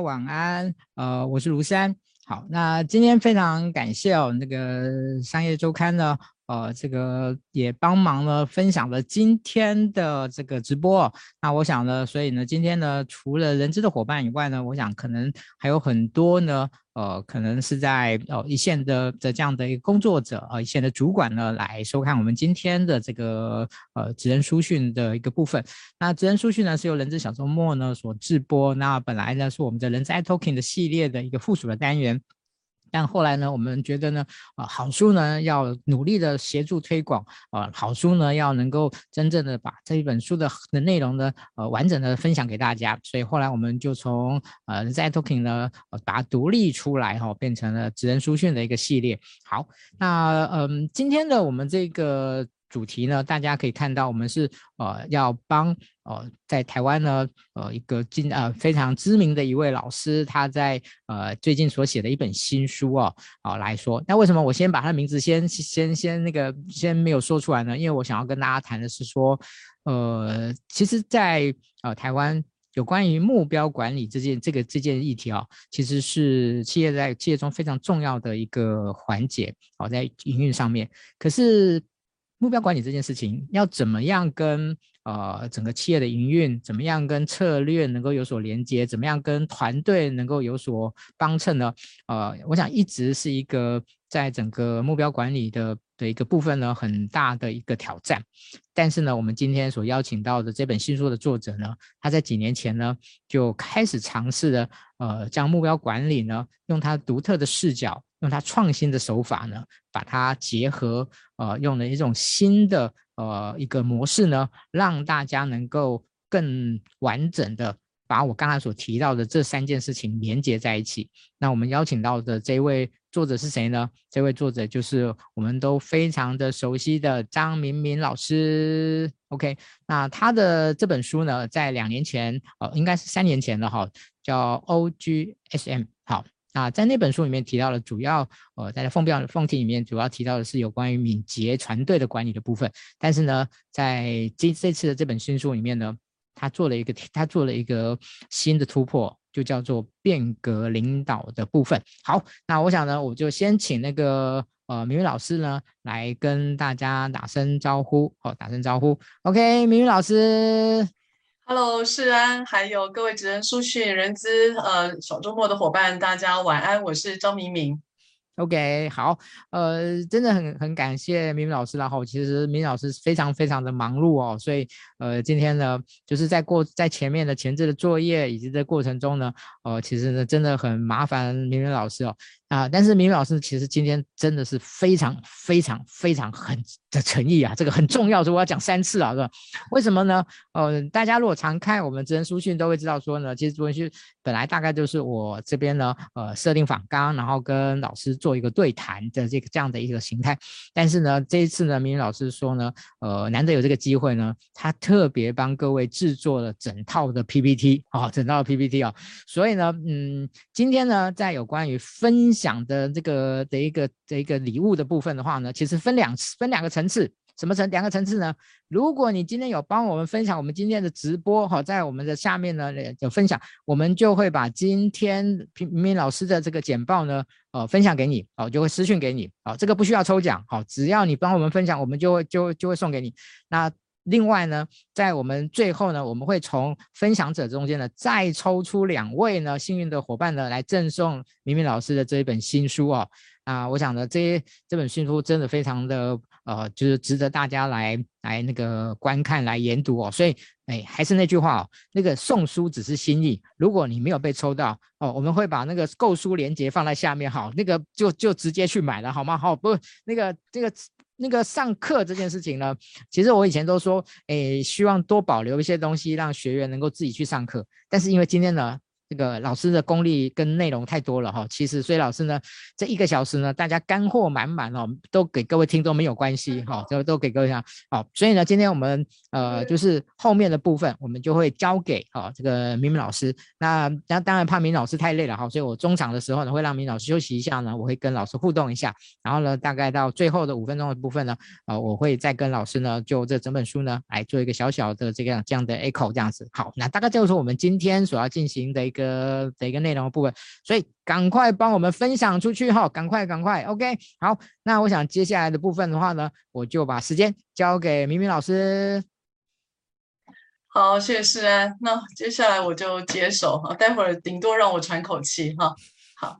晚安，呃，我是卢山。好，那今天非常感谢哦，那个商业周刊呢，呃，这个也帮忙了分享了今天的这个直播。那我想呢，所以呢，今天呢，除了人资的伙伴以外呢，我想可能还有很多呢。呃，可能是在呃一线的的这样的一个工作者，呃一线的主管呢，来收看我们今天的这个呃职人书讯的一个部分。那职人书讯呢，是由人资小周末呢所制播，那本来呢是我们的人资 iTalking 的系列的一个附属的单元。但后来呢，我们觉得呢，啊、好书呢要努力的协助推广，啊、好书呢要能够真正的把这一本书的的内容呢，呃，完整的分享给大家。所以后来我们就从呃在 iTalking 呢，把它独立出来哈、哦，变成了职人书讯的一个系列。好，那嗯、今天的我们这个。主题呢，大家可以看到，我们是呃要帮呃在台湾呢呃一个今呃非常知名的一位老师，他在呃最近所写的一本新书哦，啊、来说。那为什么我先把他的名字先先先那个先没有说出来呢？因为我想要跟大家谈的是说，呃，其实在呃台湾有关于目标管理这件这个这件议题啊、哦，其实是企业在企业中非常重要的一个环节哦，在营运上面，可是。目标管理这件事情要怎么样跟呃整个企业的营运，怎么样跟策略能够有所连接，怎么样跟团队能够有所帮衬呢？呃，我想一直是一个在整个目标管理的的一个部分呢，很大的一个挑战。但是呢，我们今天所邀请到的这本新书的作者呢，他在几年前呢就开始尝试的，呃，将目标管理呢用他独特的视角。用他创新的手法呢，把它结合，呃，用了一种新的呃一个模式呢，让大家能够更完整的把我刚才所提到的这三件事情连接在一起。那我们邀请到的这位作者是谁呢？这位作者就是我们都非常的熟悉的张明敏老师。OK，那他的这本书呢，在两年前，呃，应该是三年前了哈，叫 OGSM。好。啊，在那本书里面提到了主要，呃，在封标封题里面主要提到的是有关于敏捷团队的管理的部分。但是呢，在这这次的这本新书里面呢，他做了一个他做了一个新的突破，就叫做变革领导的部分。好，那我想呢，我就先请那个呃明宇老师呢来跟大家打声招呼，好，打声招呼。OK，明宇老师。Hello，世安，还有各位职人书讯人资呃小周末的伙伴，大家晚安，我是张明明。OK，好，呃，真的很很感谢明明老师，然后其实明明老师非常非常的忙碌哦，所以呃今天呢，就是在过在前面的前置的作业以及这过程中呢，呃，其实呢真的很麻烦明明老师哦。啊！但是明明老师其实今天真的是非常非常非常很的诚意啊，这个很重要，所以我要讲三次啊，是吧？为什么呢？呃，大家如果常看我们职人书讯，都会知道说呢，其实职人书本来大概就是我这边呢，呃，设定访纲，然后跟老师做一个对谈的这个这样的一个形态。但是呢，这一次呢，明明老师说呢，呃，难得有这个机会呢，他特特别帮各位制作了整套的 PPT 啊，整套 PPT 啊，所以呢，嗯，今天呢，在有关于分享。的这个的一个的一个礼物的部分的话呢，其实分两次，分两个层次，什么层？两个层次呢？如果你今天有帮我们分享我们今天的直播，好，在我们的下面呢有分享，我们就会把今天明敏老师的这个简报呢，呃，分享给你，哦，就会私讯给你，好，这个不需要抽奖，好，只要你帮我们分享，我们就会就就会送给你。那另外呢，在我们最后呢，我们会从分享者中间呢，再抽出两位呢幸运的伙伴呢，来赠送明明老师的这一本新书哦。啊，我想呢，这这本新书真的非常的呃，就是值得大家来来那个观看来研读哦。所以，哎，还是那句话哦，那个送书只是心意，如果你没有被抽到哦，我们会把那个购书链接放在下面，好，那个就就直接去买了，好吗？好，不，那个这个。那个上课这件事情呢，其实我以前都说，诶，希望多保留一些东西，让学员能够自己去上课。但是因为今天呢。这个老师的功力跟内容太多了哈，其实所以老师呢，这一个小时呢，大家干货满满哦，都给各位听众没有关系哈，都都给各位讲好。所以呢，今天我们呃就是后面的部分，我们就会交给哈这个明明老师。那那当然怕明老师太累了哈，所以我中场的时候呢，会让明老师休息一下呢，我会跟老师互动一下。然后呢，大概到最后的五分钟的部分呢，呃，我会再跟老师呢就这整本书呢来做一个小小的这个这样的 echo 这样子。好，那大概就是我们今天所要进行的一个。个的一个内容的部分，所以赶快帮我们分享出去哈，赶快赶快，OK，好，那我想接下来的部分的话呢，我就把时间交给明明老师。好，谢谢世安，那接下来我就接手啊，待会儿顶多让我喘口气哈，好，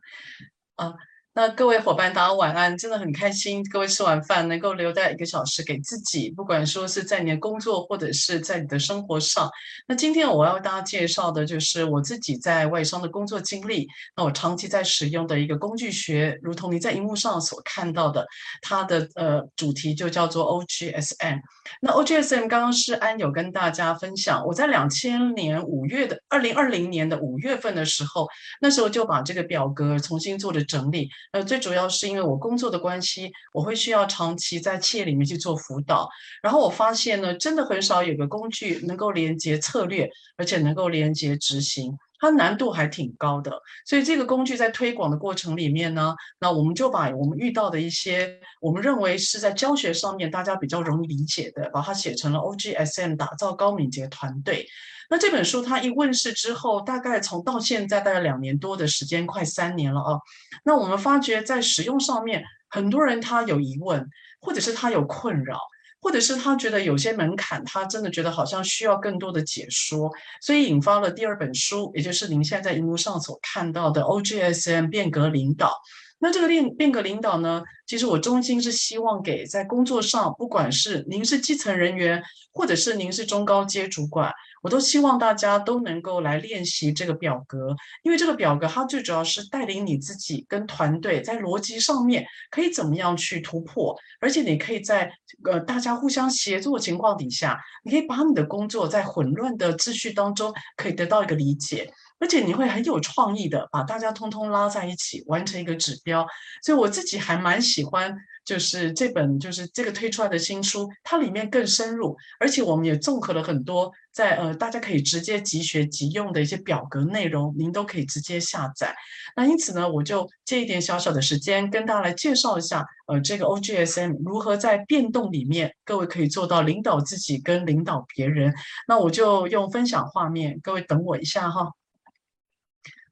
啊。那各位伙伴，大家晚安，真的很开心。各位吃完饭能够留在一个小时给自己，不管说是在你的工作或者是在你的生活上。那今天我要为大家介绍的就是我自己在外商的工作经历。那我长期在使用的一个工具学，如同你在荧幕上所看到的，它的呃主题就叫做 OGSM。那 OGSM 刚刚是安有跟大家分享，我在两千年五月的二零二零年的五月份的时候，那时候就把这个表格重新做了整理。呃，最主要是因为我工作的关系，我会需要长期在企业里面去做辅导。然后我发现呢，真的很少有个工具能够连接策略，而且能够连接执行，它难度还挺高的。所以这个工具在推广的过程里面呢，那我们就把我们遇到的一些我们认为是在教学上面大家比较容易理解的，把它写成了 OGSM，打造高敏捷团队。那这本书它一问世之后，大概从到现在大概两年多的时间，快三年了啊。那我们发觉在使用上面，很多人他有疑问，或者是他有困扰，或者是他觉得有些门槛，他真的觉得好像需要更多的解说，所以引发了第二本书，也就是您现在在荧幕上所看到的 OGSM 变革领导。那这个变变革领导呢，其实我衷心是希望给在工作上，不管是您是基层人员，或者是您是中高阶主管。我都希望大家都能够来练习这个表格，因为这个表格它最主要是带领你自己跟团队在逻辑上面可以怎么样去突破，而且你可以在呃大家互相协作的情况底下，你可以把你的工作在混乱的秩序当中可以得到一个理解，而且你会很有创意的把大家通通拉在一起完成一个指标，所以我自己还蛮喜欢。就是这本，就是这个推出来的新书，它里面更深入，而且我们也综合了很多在呃，大家可以直接即学即用的一些表格内容，您都可以直接下载。那因此呢，我就借一点小小的时间跟大家来介绍一下，呃，这个 OGSM 如何在变动里面，各位可以做到领导自己跟领导别人。那我就用分享画面，各位等我一下哈。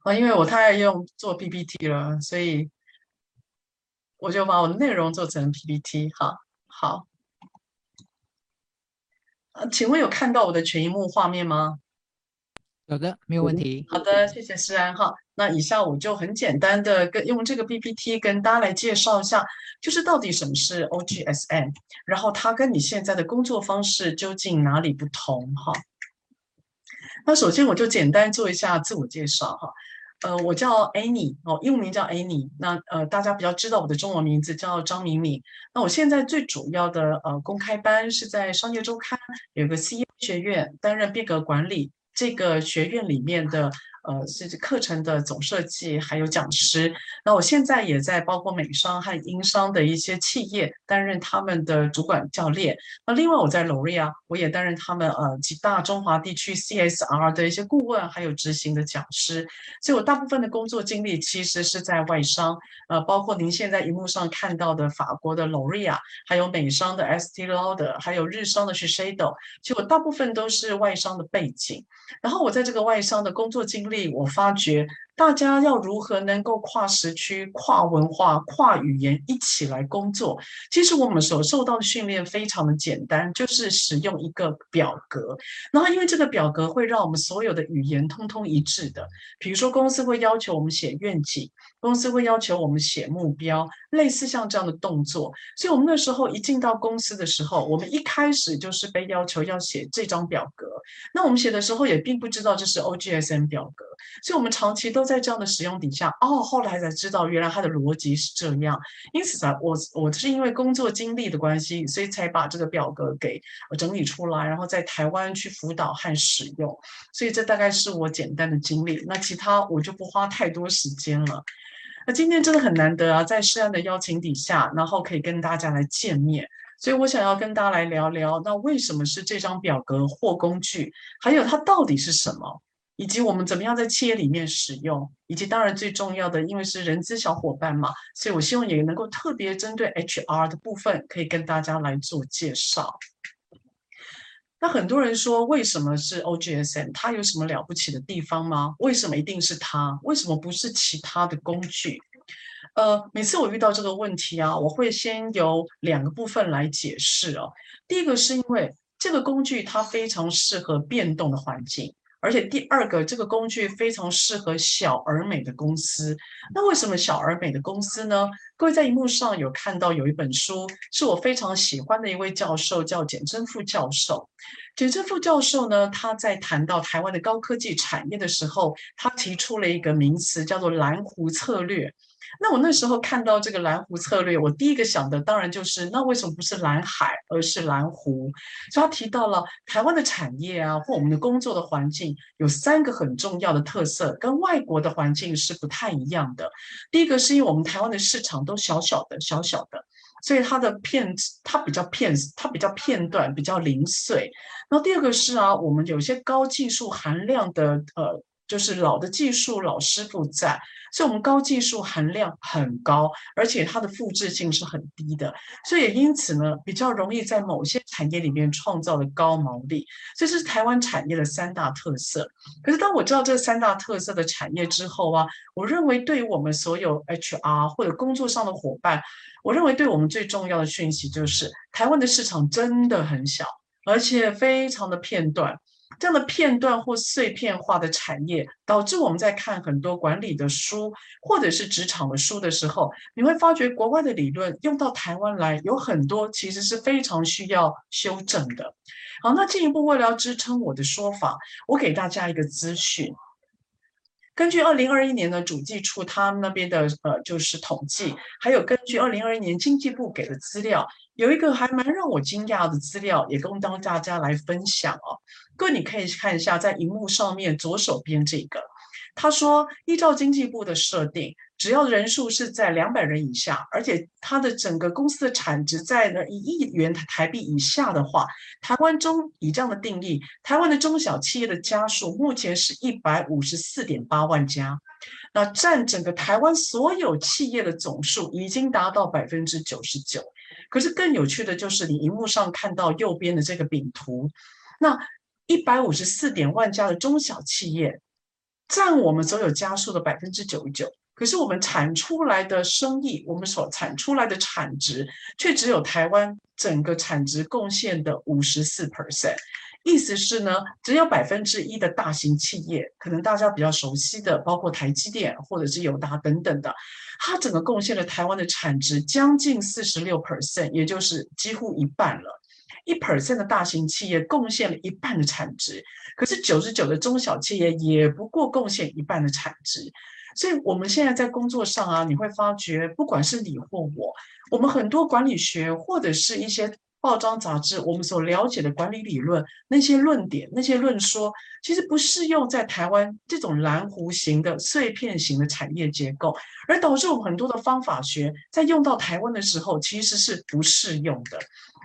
啊，因为我太爱用做 PPT 了，所以。我就把我的内容做成 PPT，哈，好，呃，请问有看到我的全萤幕画面吗？有的，没有问题。好的，谢谢诗安哈。那以下我就很简单的跟用这个 PPT 跟大家来介绍一下，就是到底什么是 OGSM，然后它跟你现在的工作方式究竟哪里不同哈？那首先我就简单做一下自我介绍哈。呃，我叫 Annie 哦，英文名叫 Annie。那呃，大家比较知道我的中文名字叫张敏敏。那我现在最主要的呃公开班是在商业周刊有个 CEO 学院担任变革管理这个学院里面的。呃，是课程的总设计，还有讲师。那我现在也在包括美商和英商的一些企业担任他们的主管教练。那另外我在 L'Oréal，我也担任他们呃几大中华地区 CSR 的一些顾问，还有执行的讲师。所以我大部分的工作经历其实是在外商，呃，包括您现在荧幕上看到的法国的 L'Oréal，还有美商的 s t Lauder，还有日商的 Shiseido。其实我大部分都是外商的背景。然后我在这个外商的工作经历。我发觉大家要如何能够跨时区、跨文化、跨语言一起来工作？其实我们所受到的训练非常的简单，就是使用一个表格。然后因为这个表格会让我们所有的语言通通一致的。比如说公司会要求我们写愿景，公司会要求我们写目标，类似像这样的动作。所以我们那时候一进到公司的时候，我们一开始就是被要求要写这张表格。那我们写的时候也并不知道这是 OGSM 表格。所以，我们长期都在这样的使用底下，哦，后来才知道原来它的逻辑是这样。因此啊，我我是因为工作经历的关系，所以才把这个表格给整理出来，然后在台湾去辅导和使用。所以，这大概是我简单的经历。那其他我就不花太多时间了。那今天真的很难得啊，在诗安的邀请底下，然后可以跟大家来见面。所以我想要跟大家来聊聊，那为什么是这张表格或工具，还有它到底是什么？以及我们怎么样在企业里面使用，以及当然最重要的，因为是人资小伙伴嘛，所以我希望也能够特别针对 HR 的部分，可以跟大家来做介绍。那很多人说，为什么是 O G S N？它有什么了不起的地方吗？为什么一定是它？为什么不是其他的工具？呃，每次我遇到这个问题啊，我会先由两个部分来解释哦。第一个是因为这个工具它非常适合变动的环境。而且第二个，这个工具非常适合小而美的公司。那为什么小而美的公司呢？各位在荧幕上有看到有一本书，是我非常喜欢的一位教授，叫简真富教授。简真富教授呢，他在谈到台湾的高科技产业的时候，他提出了一个名词，叫做蓝湖策略。那我那时候看到这个蓝湖策略，我第一个想的当然就是，那为什么不是蓝海，而是蓝湖？所以他提到了台湾的产业啊，或我们的工作的环境有三个很重要的特色，跟外国的环境是不太一样的。第一个是因为我们台湾的市场都小小的、小小的，所以它的片它比较片，它比较片段、比较零碎。然后第二个是啊，我们有些高技术含量的呃。就是老的技术老师傅在，所以我们高技术含量很高，而且它的复制性是很低的，所以也因此呢，比较容易在某些产业里面创造的高毛利，这是台湾产业的三大特色。可是当我知道这三大特色的产业之后啊，我认为对于我们所有 HR 或者工作上的伙伴，我认为对我们最重要的讯息就是，台湾的市场真的很小，而且非常的片段。这样的片段或碎片化的产业，导致我们在看很多管理的书或者是职场的书的时候，你会发觉国外的理论用到台湾来，有很多其实是非常需要修正的。好，那进一步为了要支撑我的说法，我给大家一个资讯。根据二零二一年的主计处他们那边的呃就是统计，还有根据二零二一年经济部给的资料，有一个还蛮让我惊讶的资料，也供当大家来分享哦。各位，你可以看一下，在荧幕上面左手边这个，他说，依照经济部的设定，只要人数是在两百人以下，而且它的整个公司的产值在呢一亿元台币以下的话，台湾中以这样的定义，台湾的中小企业的家数目前是一百五十四点八万家，那占整个台湾所有企业的总数已经达到百分之九十九。可是更有趣的就是，你荧幕上看到右边的这个饼图，那。一百五十四点万家的中小企业，占我们所有家数的百分之九十九。可是我们产出来的生意，我们所产出来的产值，却只有台湾整个产值贡献的五十四 percent。意思是呢，只有百分之一的大型企业，可能大家比较熟悉的，包括台积电或者是友达等等的，它整个贡献了台湾的产值将近四十六 percent，也就是几乎一半了。一 percent 的大型企业贡献了一半的产值，可是九十九的中小企业也不过贡献一半的产值，所以我们现在在工作上啊，你会发觉，不管是你或我，我们很多管理学或者是一些报章杂志，我们所了解的管理理论，那些论点、那些论说，其实不适用在台湾这种蓝湖型的碎片型的产业结构，而导致我们很多的方法学在用到台湾的时候，其实是不适用的。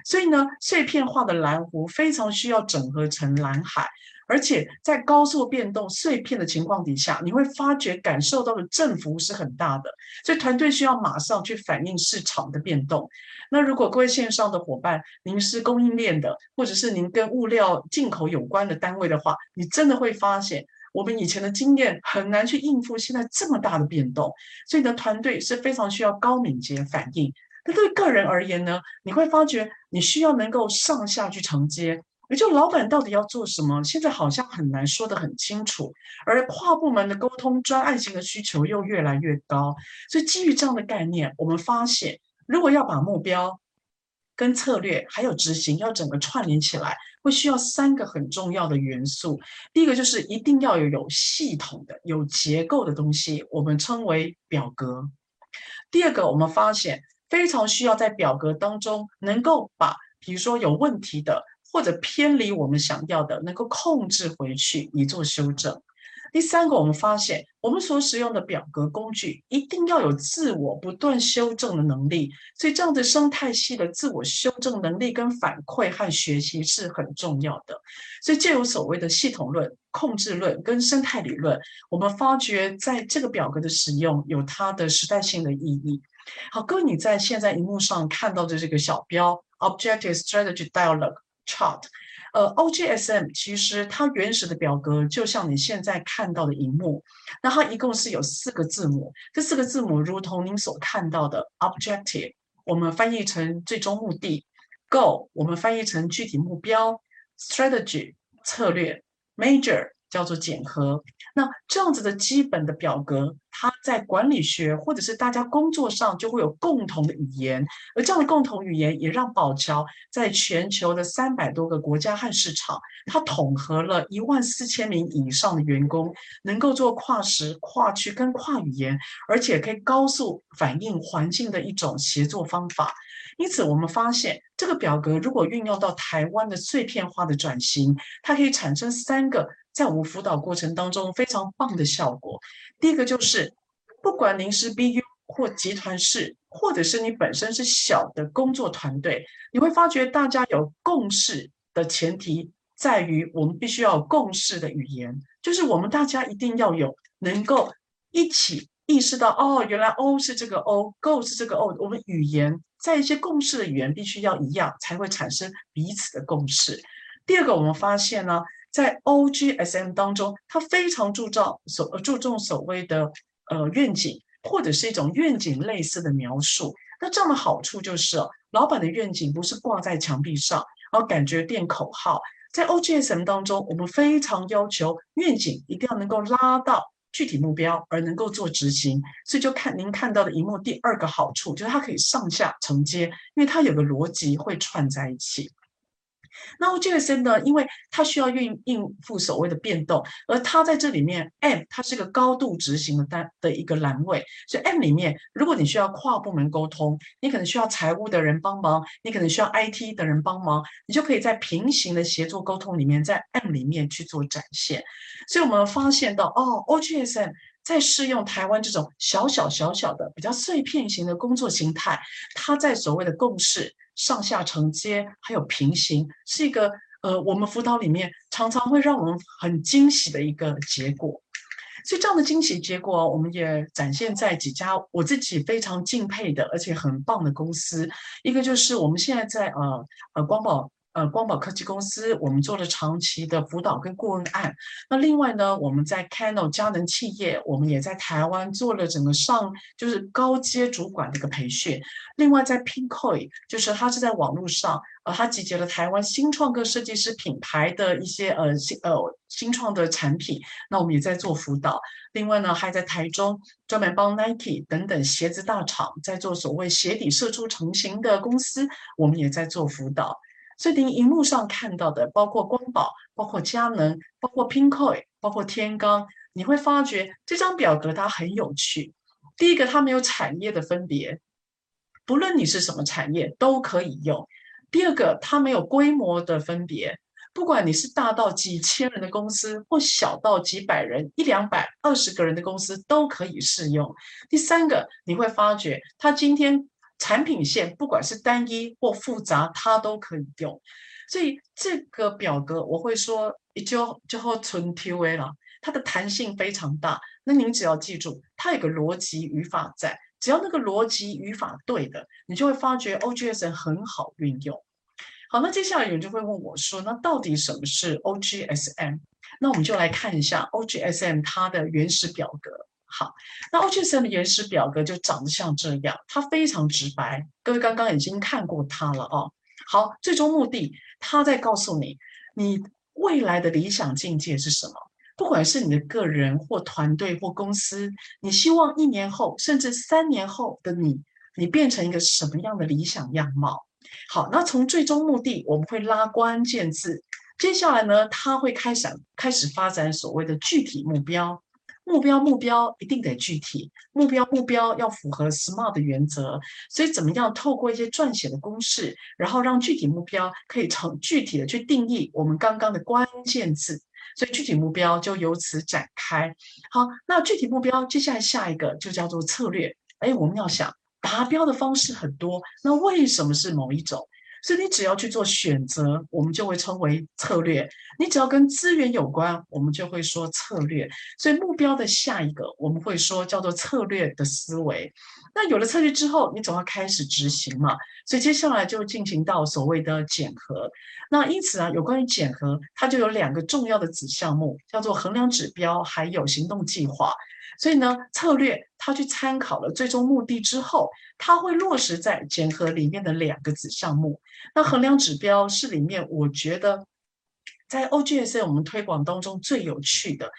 所以呢，碎片化的蓝湖非常需要整合成蓝海，而且在高速变动、碎片的情况底下，你会发觉感受到的振幅是很大的。所以团队需要马上去反映市场的变动。那如果各位线上的伙伴，您是供应链的，或者是您跟物料进口有关的单位的话，你真的会发现，我们以前的经验很难去应付现在这么大的变动。所以呢，团队是非常需要高敏捷反应。那对个人而言呢，你会发觉你需要能够上下去承接，也就老板到底要做什么，现在好像很难说得很清楚，而跨部门的沟通、专案型的需求又越来越高，所以基于这样的概念，我们发现，如果要把目标跟策略还有执行要整个串联起来，会需要三个很重要的元素。第一个就是一定要有有系统的、有结构的东西，我们称为表格。第二个，我们发现。非常需要在表格当中能够把，比如说有问题的或者偏离我们想要的，能够控制回去以做修正。第三个，我们发现我们所使用的表格工具一定要有自我不断修正的能力，所以这样的生态系的自我修正能力跟反馈和学习是很重要的。所以，借由所谓的系统论、控制论跟生态理论，我们发觉在这个表格的使用有它的时代性的意义。好，各位，你在现在荧幕上看到的这个小标 Objective Strategy Dialogue Chart，呃，OGSM 其实它原始的表格就像你现在看到的荧幕，那它一共是有四个字母，这四个字母如同您所看到的 Objective，我们翻译成最终目的；Goal，我们翻译成具体目标；Strategy，策略；Major。叫做检核，那这样子的基本的表格，他在管理学或者是大家工作上就会有共同的语言，而这样的共同语言也让宝侨在全球的三百多个国家和市场，它统合了一万四千名以上的员工，能够做跨时、跨区跟跨语言，而且可以高速反应环境的一种协作方法。因此，我们发现这个表格如果运用到台湾的碎片化的转型，它可以产生三个。在我们辅导过程当中，非常棒的效果。第一个就是，不管您是 BU 或集团式，或者是你本身是小的工作团队，你会发觉大家有共识的前提在于，我们必须要有共识的语言，就是我们大家一定要有能够一起意识到，哦，原来 O 是这个 O，Go 是这个 O，我们语言在一些共识的语言必须要一样，才会产生彼此的共识。第二个，我们发现呢。在 OGSM 当中，他非常注重所注重所谓的呃愿景，或者是一种愿景类似的描述。那这样的好处就是，老板的愿景不是挂在墙壁上，而感觉变口号。在 OGSM 当中，我们非常要求愿景一定要能够拉到具体目标，而能够做执行。所以就看您看到的萤幕第二个好处，就是它可以上下承接，因为它有个逻辑会串在一起。那 ogsn 呢？因为它需要应应付所谓的变动，而它在这里面 M 它是个高度执行的单的一个栏位，所以 M 里面，如果你需要跨部门沟通，你可能需要财务的人帮忙，你可能需要 IT 的人帮忙，你就可以在平行的协作沟通里面，在 M 里面去做展现。所以我们发现到，哦，OGSM 在适用台湾这种小小小小的比较碎片型的工作形态，它在所谓的共识。上下承接还有平行，是一个呃，我们辅导里面常常会让我们很惊喜的一个结果。所以这样的惊喜结果，我们也展现在几家我自己非常敬佩的而且很棒的公司。一个就是我们现在在呃呃光宝。呃，光宝科技公司，我们做了长期的辅导跟顾问案。那另外呢，我们在 Canon 佳能企业，我们也在台湾做了整个上就是高阶主管的一个培训。另外在 Pinkoi，就是它是在网络上，呃，它集结了台湾新创个设计师品牌的一些呃新呃新创的产品。那我们也在做辅导。另外呢，还在台中专门帮 Nike 等等鞋子大厂在做所谓鞋底射出成型的公司，我们也在做辅导。所以您荧幕上看到的，包括光宝、包括佳能、包括 Pinkoi、包括天罡，你会发觉这张表格它很有趣。第一个，它没有产业的分别，不论你是什么产业都可以用。第二个，它没有规模的分别，不管你是大到几千人的公司，或小到几百人、一两百、二十个人的公司都可以适用。第三个，你会发觉它今天。产品线不管是单一或复杂，它都可以用。所以这个表格我会说，就就好纯 QA 了，它的弹性非常大。那您只要记住，它有个逻辑语法在，只要那个逻辑语法对的，你就会发觉 OGSM 很好运用。好，那接下来有人就会问我说，那到底什么是 OGSM？那我们就来看一下 OGSM 它的原始表格。好，那 OGSM 的原始表格就长得像这样，它非常直白。各位刚刚已经看过它了哦。好，最终目的，它在告诉你，你未来的理想境界是什么？不管是你的个人或团队或公司，你希望一年后甚至三年后的你，你变成一个什么样的理想样貌？好，那从最终目的，我们会拉关键字。接下来呢，它会开始开始发展所谓的具体目标。目标目标一定得具体，目标目标要符合 SMART 的原则，所以怎么样透过一些撰写的公式，然后让具体目标可以成具体的去定义我们刚刚的关键字，所以具体目标就由此展开。好，那具体目标接下来下一个就叫做策略。哎，我们要想达标的方式很多，那为什么是某一种？所以你只要去做选择，我们就会称为策略。你只要跟资源有关，我们就会说策略。所以目标的下一个，我们会说叫做策略的思维。那有了策略之后，你总要开始执行嘛。所以接下来就进行到所谓的检核。那因此啊，有关于检核，它就有两个重要的子项目，叫做衡量指标，还有行动计划。所以呢，策略它去参考了最终目的之后，它会落实在检核里面的两个子项目。那衡量指标是里面我觉得在 O G S A 我们推广当中最有趣的，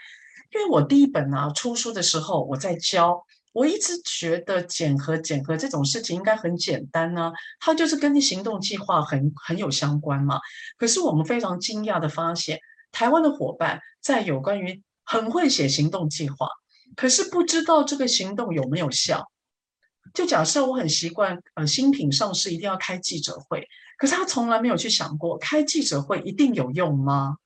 因为我第一本啊出书的时候我在教，我一直觉得检核检核这种事情应该很简单呢、它就是跟行动计划很很有相关嘛。可是我们非常惊讶的发现，台湾的伙伴在有关于很会写行动计划。可是不知道这个行动有没有效？就假设我很习惯，呃，新品上市一定要开记者会，可是他从来没有去想过开记者会一定有用吗？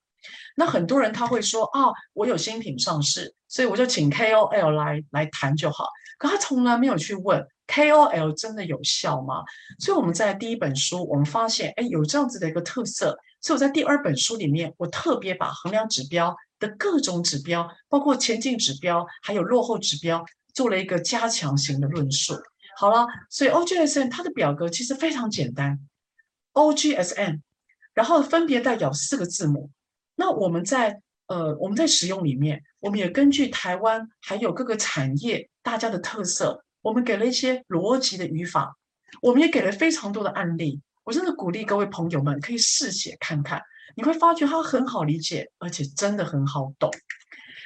那很多人他会说啊，我有新品上市，所以我就请 KOL 来来谈就好。可他从来没有去问 KOL 真的有效吗？所以我们在第一本书，我们发现，哎，有这样子的一个特色。所以我在第二本书里面，我特别把衡量指标的各种指标，包括前进指标，还有落后指标，做了一个加强型的论述。好了，所以 OGSN 它的表格其实非常简单，OGSN，然后分别代表四个字母。那我们在呃我们在使用里面，我们也根据台湾还有各个产业大家的特色，我们给了一些逻辑的语法，我们也给了非常多的案例。我真的鼓励各位朋友们可以试写看看。你会发觉它很好理解，而且真的很好懂。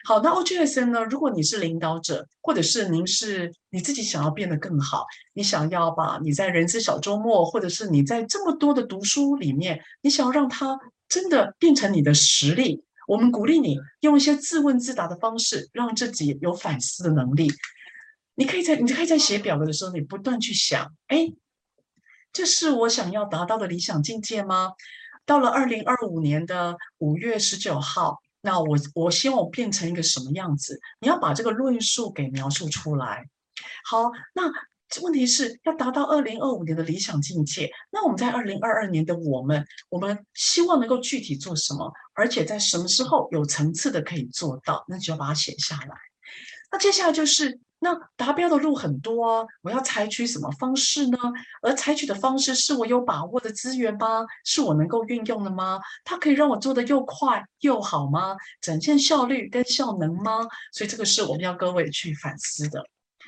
好，那 OGSN 呢？如果你是领导者，或者是您是你自己想要变得更好，你想要把你在人资小周末，或者是你在这么多的读书里面，你想要让它真的变成你的实力，我们鼓励你用一些自问自答的方式，让自己有反思的能力。你可以在你可以在写表格的时候，你不断去想，哎，这是我想要达到的理想境界吗？到了二零二五年的五月十九号，那我我希望我变成一个什么样子？你要把这个论述给描述出来。好，那问题是要达到二零二五年的理想境界。那我们在二零二二年的我们，我们希望能够具体做什么？而且在什么时候有层次的可以做到？那就要把它写下来。那接下来就是。那达标的路很多啊，我要采取什么方式呢？而采取的方式是我有把握的资源吗？是我能够运用的吗？它可以让我做得又快又好吗？展现效率跟效能吗？所以这个是我们要各位去反思的。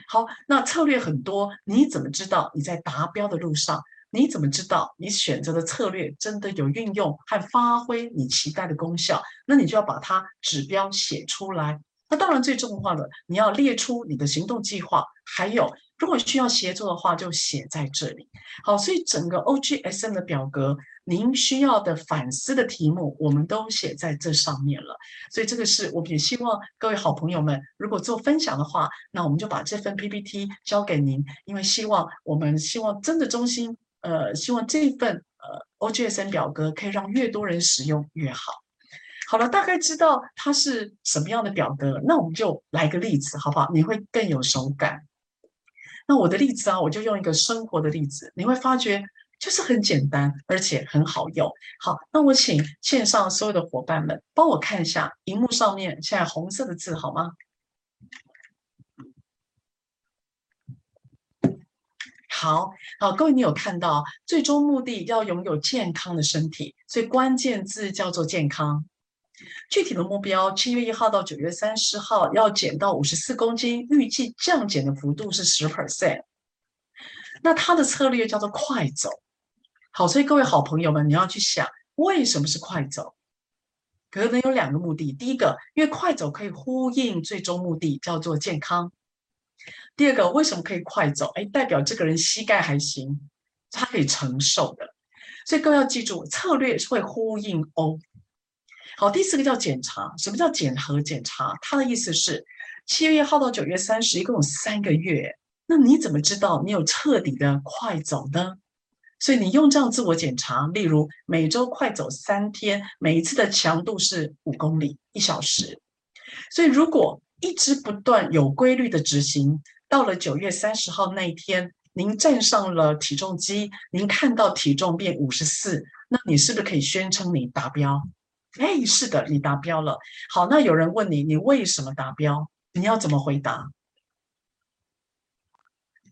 好，那策略很多，你怎么知道你在达标的路上？你怎么知道你选择的策略真的有运用和发挥你期待的功效？那你就要把它指标写出来。那当然，最重要的，你要列出你的行动计划，还有如果需要协作的话，就写在这里。好，所以整个 OGSN 的表格，您需要的反思的题目，我们都写在这上面了。所以这个是我们也希望各位好朋友们，如果做分享的话，那我们就把这份 PPT 交给您，因为希望我们希望真的衷心，呃，希望这份呃 OGSN 表格可以让越多人使用越好。好了，大概知道它是什么样的表格，那我们就来个例子，好不好？你会更有手感。那我的例子啊，我就用一个生活的例子，你会发觉就是很简单，而且很好用。好，那我请线上所有的伙伴们帮我看一下荧幕上面现在红色的字，好吗？好好，各位，你有看到最终目的要拥有健康的身体，所以关键字叫做健康。具体的目标，七月一号到九月三十号要减到五十四公斤，预计降减的幅度是十 percent。那他的策略叫做快走。好，所以各位好朋友们，你要去想，为什么是快走？可能有两个目的。第一个，因为快走可以呼应最终目的，叫做健康。第二个，为什么可以快走？哎，代表这个人膝盖还行，他可以承受的。所以各位要记住，策略是会呼应 O。好，第四个叫检查。什么叫检核检查？它的意思是七月一号到九月三十，一共有三个月。那你怎么知道你有彻底的快走呢？所以你用这样自我检查，例如每周快走三天，每一次的强度是五公里一小时。所以如果一直不断有规律的执行，到了九月三十号那一天，您站上了体重机，您看到体重变五十四，那你是不是可以宣称你达标？哎，是的，你达标了。好，那有人问你，你为什么达标？你要怎么回答？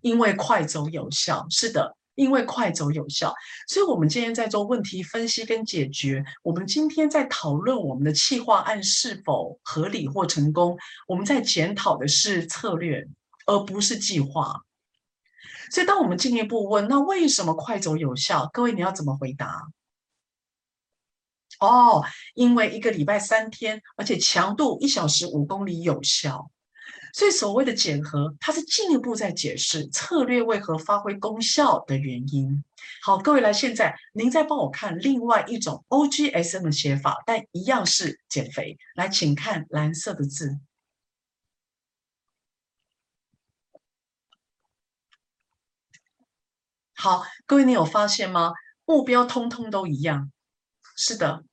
因为快走有效。是的，因为快走有效。所以，我们今天在做问题分析跟解决。我们今天在讨论我们的企划案是否合理或成功。我们在检讨的是策略，而不是计划。所以，当我们进一步问，那为什么快走有效？各位，你要怎么回答？哦，因为一个礼拜三天，而且强度一小时五公里有效。所以，所谓的减核，它是进一步在解释策略为何发挥功效的原因。好，各位来，现在您再帮我看另外一种 OGSM 的写法，但一样是减肥。来，请看蓝色的字。好，各位，你有发现吗？目标通通都一样，是的，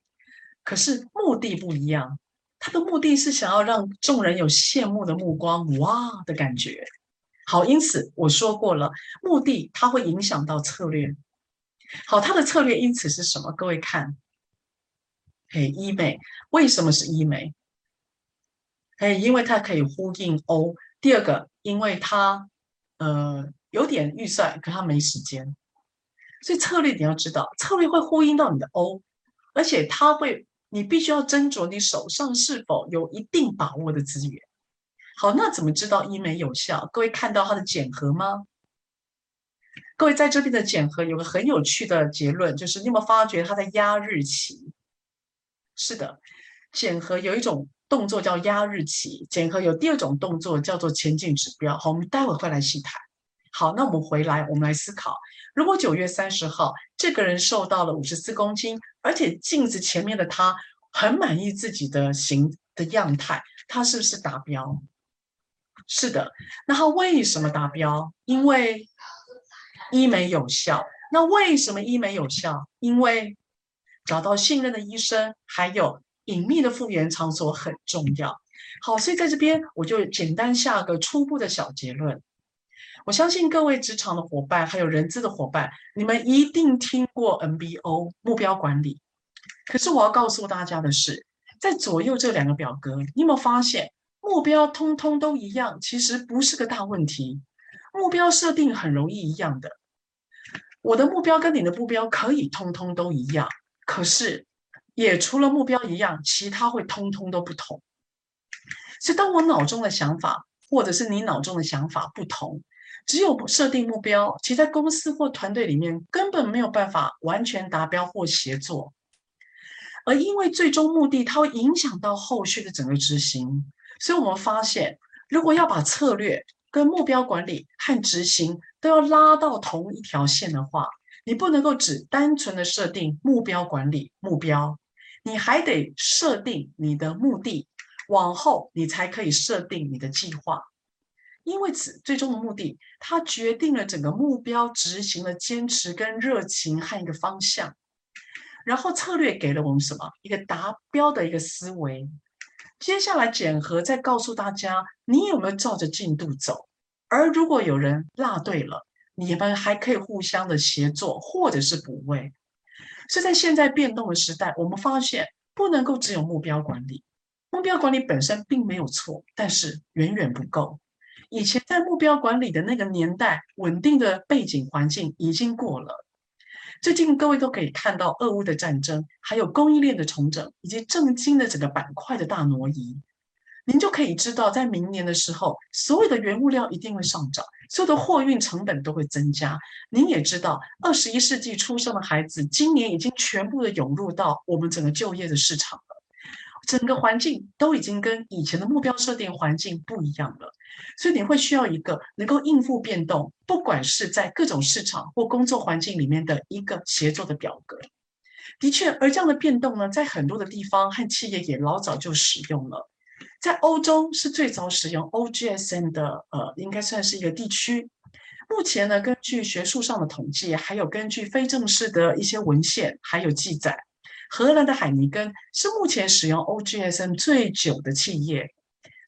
可是目的不一样。他的目的是想要让众人有羡慕的目光，哇的感觉。好，因此我说过了，目的它会影响到策略。好，他的策略因此是什么？各位看，嘿，医美为什么是医美？嘿，因为它可以呼应 O。第二个，因为它呃。有点预算，可他没时间，所以策略你要知道，策略会呼应到你的 O，而且他会，你必须要斟酌你手上是否有一定把握的资源。好，那怎么知道医美有效？各位看到它的检核吗？各位在这边的检核有个很有趣的结论，就是你有没有发觉它在压日期？是的，检核有一种动作叫压日期，检核有第二种动作叫做前进指标。好，我们待会会来细谈。好，那我们回来，我们来思考：如果九月三十号这个人瘦到了五十四公斤，而且镜子前面的他很满意自己的形的样态，他是不是达标？是的。那他为什么达标？因为医美有效。那为什么医美有效？因为找到信任的医生，还有隐秘的复原场所很重要。好，所以在这边我就简单下个初步的小结论。我相信各位职场的伙伴，还有人资的伙伴，你们一定听过 MBO 目标管理。可是我要告诉大家的是，在左右这两个表格，你有没有发现目标通通都一样？其实不是个大问题。目标设定很容易一样的，我的目标跟你的目标可以通通都一样，可是也除了目标一样，其他会通通都不同。所以当我脑中的想法，或者是你脑中的想法不同。只有设定目标，其在公司或团队里面根本没有办法完全达标或协作，而因为最终目的它会影响到后续的整个执行，所以我们发现，如果要把策略跟目标管理和执行都要拉到同一条线的话，你不能够只单纯的设定目标管理目标，你还得设定你的目的，往后你才可以设定你的计划。因为此最终的目的，它决定了整个目标执行的坚持跟热情和一个方向。然后策略给了我们什么？一个达标的一个思维。接下来检核再告诉大家，你有没有照着进度走？而如果有人落队了，你们还可以互相的协作，或者是补位。所以在现在变动的时代，我们发现不能够只有目标管理。目标管理本身并没有错，但是远远不够。以前在目标管理的那个年代，稳定的背景环境已经过了。最近各位都可以看到俄乌的战争，还有供应链的重整，以及正经的整个板块的大挪移。您就可以知道，在明年的时候，所有的原物料一定会上涨，所有的货运成本都会增加。您也知道，二十一世纪出生的孩子，今年已经全部的涌入到我们整个就业的市场了。整个环境都已经跟以前的目标设定环境不一样了。所以你会需要一个能够应付变动，不管是在各种市场或工作环境里面的一个协作的表格。的确，而这样的变动呢，在很多的地方和企业也老早就使用了。在欧洲是最早使用 OGSM 的，呃，应该算是一个地区。目前呢，根据学术上的统计，还有根据非正式的一些文献还有记载，荷兰的海尼根是目前使用 OGSM 最久的企业。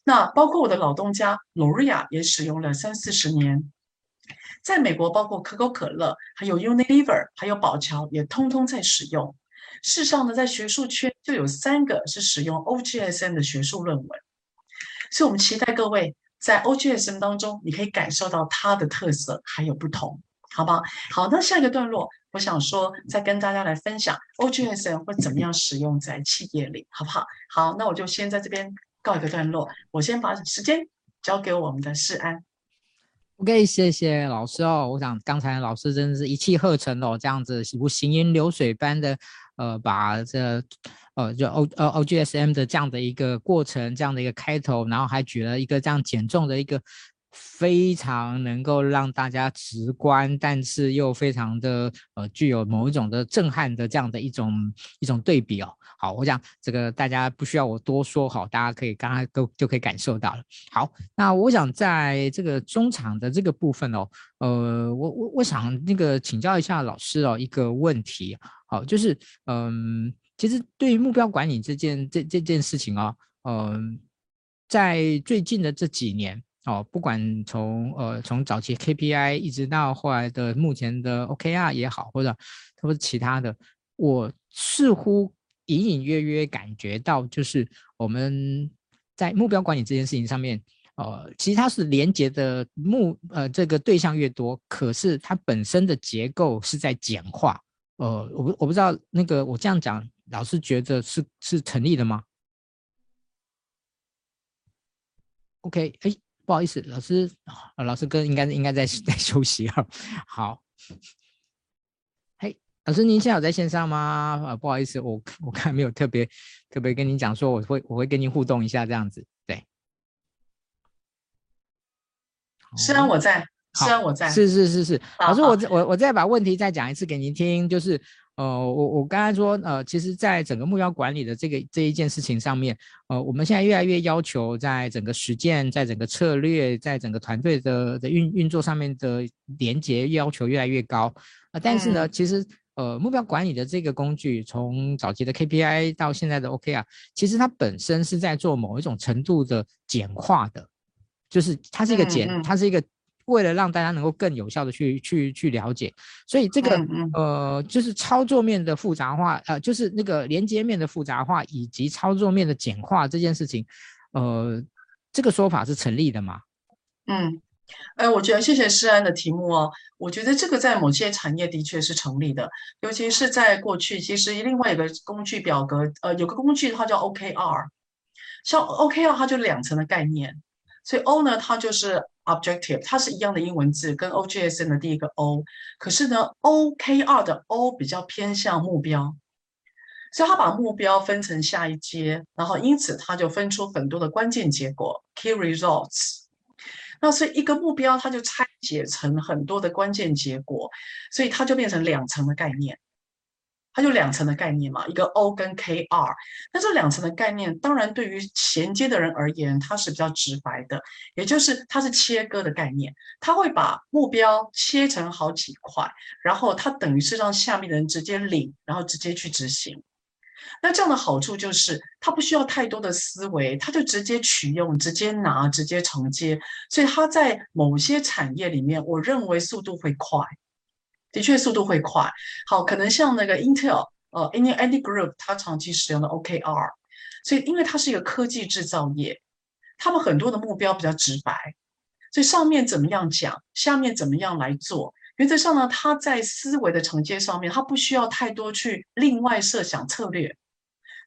那包括我的老东家 L'Oréal 也使用了三四十年，在美国，包括可口可乐、还有 Unilever、还有宝乔也通通在使用。事实上呢，在学术圈就有三个是使用 OGSM 的学术论文。所以，我们期待各位在 OGSM 当中，你可以感受到它的特色还有不同，好不好？好，那下一个段落，我想说再跟大家来分享 OGSM 会怎么样使用在企业里，好不好？好，那我就先在这边告一个段落，我先把时间交给我们的世安。OK，谢谢老师哦。我想刚才老师真的是一气呵成哦，这样子如行云流水般的，呃，把这呃就 O 呃 OGSM 的这样的一个过程，这样的一个开头，然后还举了一个这样减重的一个。非常能够让大家直观，但是又非常的呃具有某一种的震撼的这样的一种一种对比哦。好，我想这个大家不需要我多说，好，大家可以刚刚都就可以感受到了。好，那我想在这个中场的这个部分哦，呃，我我我想那个请教一下老师哦，一个问题，好，就是嗯，其实对于目标管理这件这这件事情哦，嗯，在最近的这几年。哦，不管从呃从早期 KPI 一直到后来的目前的 OKR 也好，或者或者其他的，我似乎隐隐约约感觉到，就是我们在目标管理这件事情上面，呃，其实它是连接的目呃这个对象越多，可是它本身的结构是在简化。呃，我不我不知道那个我这样讲，老师觉得是是成立的吗？OK，哎。不好意思，老师，呃、老师哥应该应该在 在休息啊。好，嘿，老师，您现在有在线上吗？啊，不好意思，我我刚才没有特别特别跟您讲说，我会我会跟您互动一下这样子，对。虽然我在，虽然我在，是是是是，老师，我我我再把问题再讲一次给您听，就是。呃，我我刚才说，呃，其实，在整个目标管理的这个这一件事情上面，呃，我们现在越来越要求，在整个实践，在整个策略，在整个团队的的运运作上面的连接要求越来越高。啊、呃，但是呢，其实，呃，目标管理的这个工具，从早期的 KPI 到现在的 OKR，其实它本身是在做某一种程度的简化的，就是它是一个简，它是一个。为了让大家能够更有效的去去去了解，所以这个呃就是操作面的复杂化，呃就是那个连接面的复杂化以及操作面的简化这件事情，呃这个说法是成立的吗？嗯，呃我觉得谢谢诗安的题目哦，我觉得这个在某些产业的确是成立的，尤其是在过去，其实另外一个工具表格，呃有个工具它叫 OKR，像 OKR 它就两层的概念，所以 O 呢它就是。Objective，它是一样的英文字，跟 OGSN 的第一个 O，可是呢，OKR 的 O 比较偏向目标，所以它把目标分成下一阶，然后因此它就分出很多的关键结果 （Key Results）。那所以一个目标它就拆解成很多的关键结果，所以它就变成两层的概念。它就两层的概念嘛，一个 O 跟 KR。那这两层的概念，当然对于衔接的人而言，它是比较直白的，也就是它是切割的概念。它会把目标切成好几块，然后它等于是让下面的人直接领，然后直接去执行。那这样的好处就是，它不需要太多的思维，它就直接取用、直接拿、直接承接。所以它在某些产业里面，我认为速度会快。的确，速度会快。好，可能像那个 Intel，呃，in any Group，它长期使用的 OKR，所以因为它是一个科技制造业，他们很多的目标比较直白，所以上面怎么样讲，下面怎么样来做。原则上呢，他在思维的承接上面，他不需要太多去另外设想策略。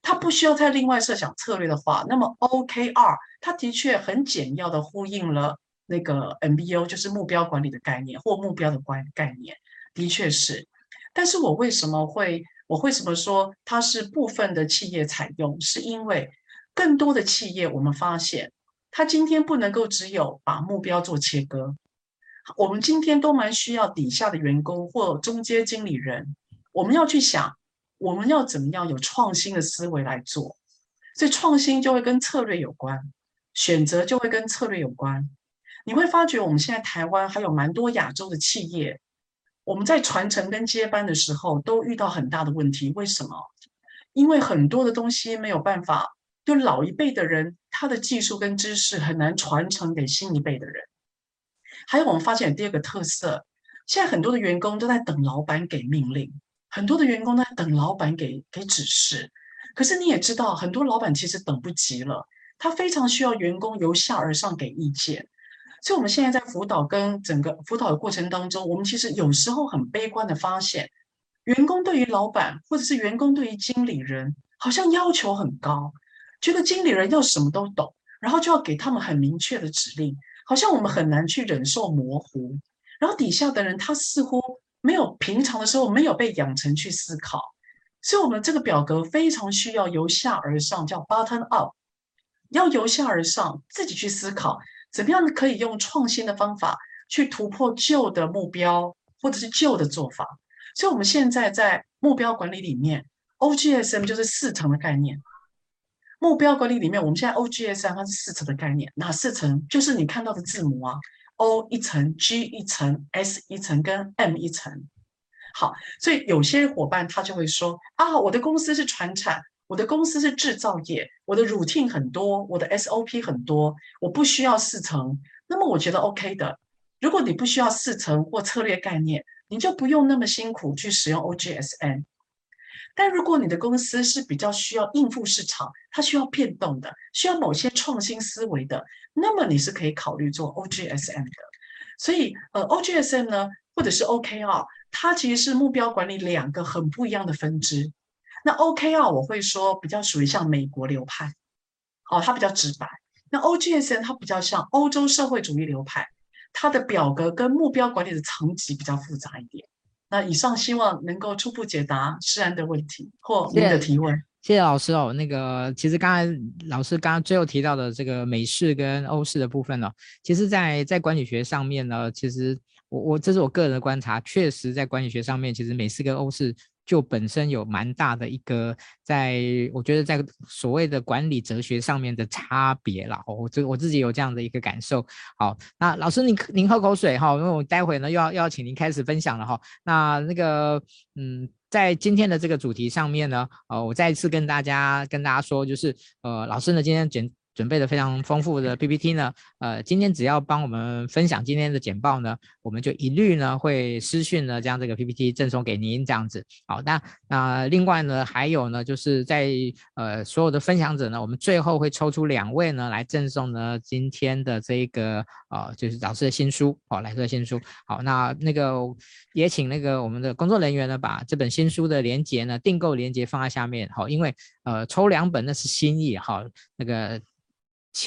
他不需要再另外设想策略的话，那么 OKR 它的确很简要的呼应了那个 MBO，就是目标管理的概念或目标的关概念。的确是，但是我为什么会，我为什么说它是部分的企业采用，是因为更多的企业我们发现，它今天不能够只有把目标做切割，我们今天都蛮需要底下的员工或中间经理人，我们要去想，我们要怎么样有创新的思维来做，所以创新就会跟策略有关，选择就会跟策略有关，你会发觉我们现在台湾还有蛮多亚洲的企业。我们在传承跟接班的时候都遇到很大的问题，为什么？因为很多的东西没有办法，就老一辈的人他的技术跟知识很难传承给新一辈的人。还有我们发现第二个特色，现在很多的员工都在等老板给命令，很多的员工在等老板给给指示。可是你也知道，很多老板其实等不及了，他非常需要员工由下而上给意见。所以，我们现在在辅导跟整个辅导的过程当中，我们其实有时候很悲观的发现，员工对于老板或者是员工对于经理人，好像要求很高，觉得经理人要什么都懂，然后就要给他们很明确的指令，好像我们很难去忍受模糊。然后底下的人他似乎没有平常的时候没有被养成去思考，所以我们这个表格非常需要由下而上，叫 button up，要由下而上自己去思考。怎么样可以用创新的方法去突破旧的目标，或者是旧的做法？所以，我们现在在目标管理里面，OGSM 就是四层的概念。目标管理里面，我们现在 OGSM 它是四层的概念，哪四层？就是你看到的字母啊，O 一层，G 一层，S 一层，跟 M 一层。好，所以有些伙伴他就会说啊，我的公司是传产。我的公司是制造业，我的 routine 很多，我的 SOP 很多，我不需要四层。那么我觉得 OK 的。如果你不需要四层或策略概念，你就不用那么辛苦去使用 OGSM。但如果你的公司是比较需要应付市场，它需要变动的，需要某些创新思维的，那么你是可以考虑做 OGSM 的。所以，呃，OGSM 呢，或者是 OKR，它其实是目标管理两个很不一样的分支。那 OKR 我会说比较属于像美国流派，哦，它比较直白。那 OGSN 它比较像欧洲社会主义流派，它的表格跟目标管理的层级比较复杂一点。那以上希望能够初步解答诗安的问题或您的提问。谢谢老师哦。那个其实刚才老师刚刚最后提到的这个美式跟欧式的部分呢，其实在在管理学上面呢，其实我我这是我个人的观察，确实在管理学上面，其实美式跟欧式。就本身有蛮大的一个，在我觉得在所谓的管理哲学上面的差别啦。我这我自己有这样的一个感受。好，那老师您您喝口水哈，因为我待会呢又要又要请您开始分享了哈。那那个嗯，在今天的这个主题上面呢，呃，我再一次跟大家跟大家说，就是呃，老师呢今天简。准备的非常丰富的 PPT 呢，呃，今天只要帮我们分享今天的简报呢，我们就一律呢会私讯呢将这个 PPT 赠送给您这样子。好，那那另外呢还有呢就是在呃所有的分享者呢，我们最后会抽出两位呢来赠送呢今天的这个呃就是老师的新书哦，老师的新书。好，那那个也请那个我们的工作人员呢把这本新书的链接呢订购链接放在下面。好，因为呃抽两本那是心意哈，那个。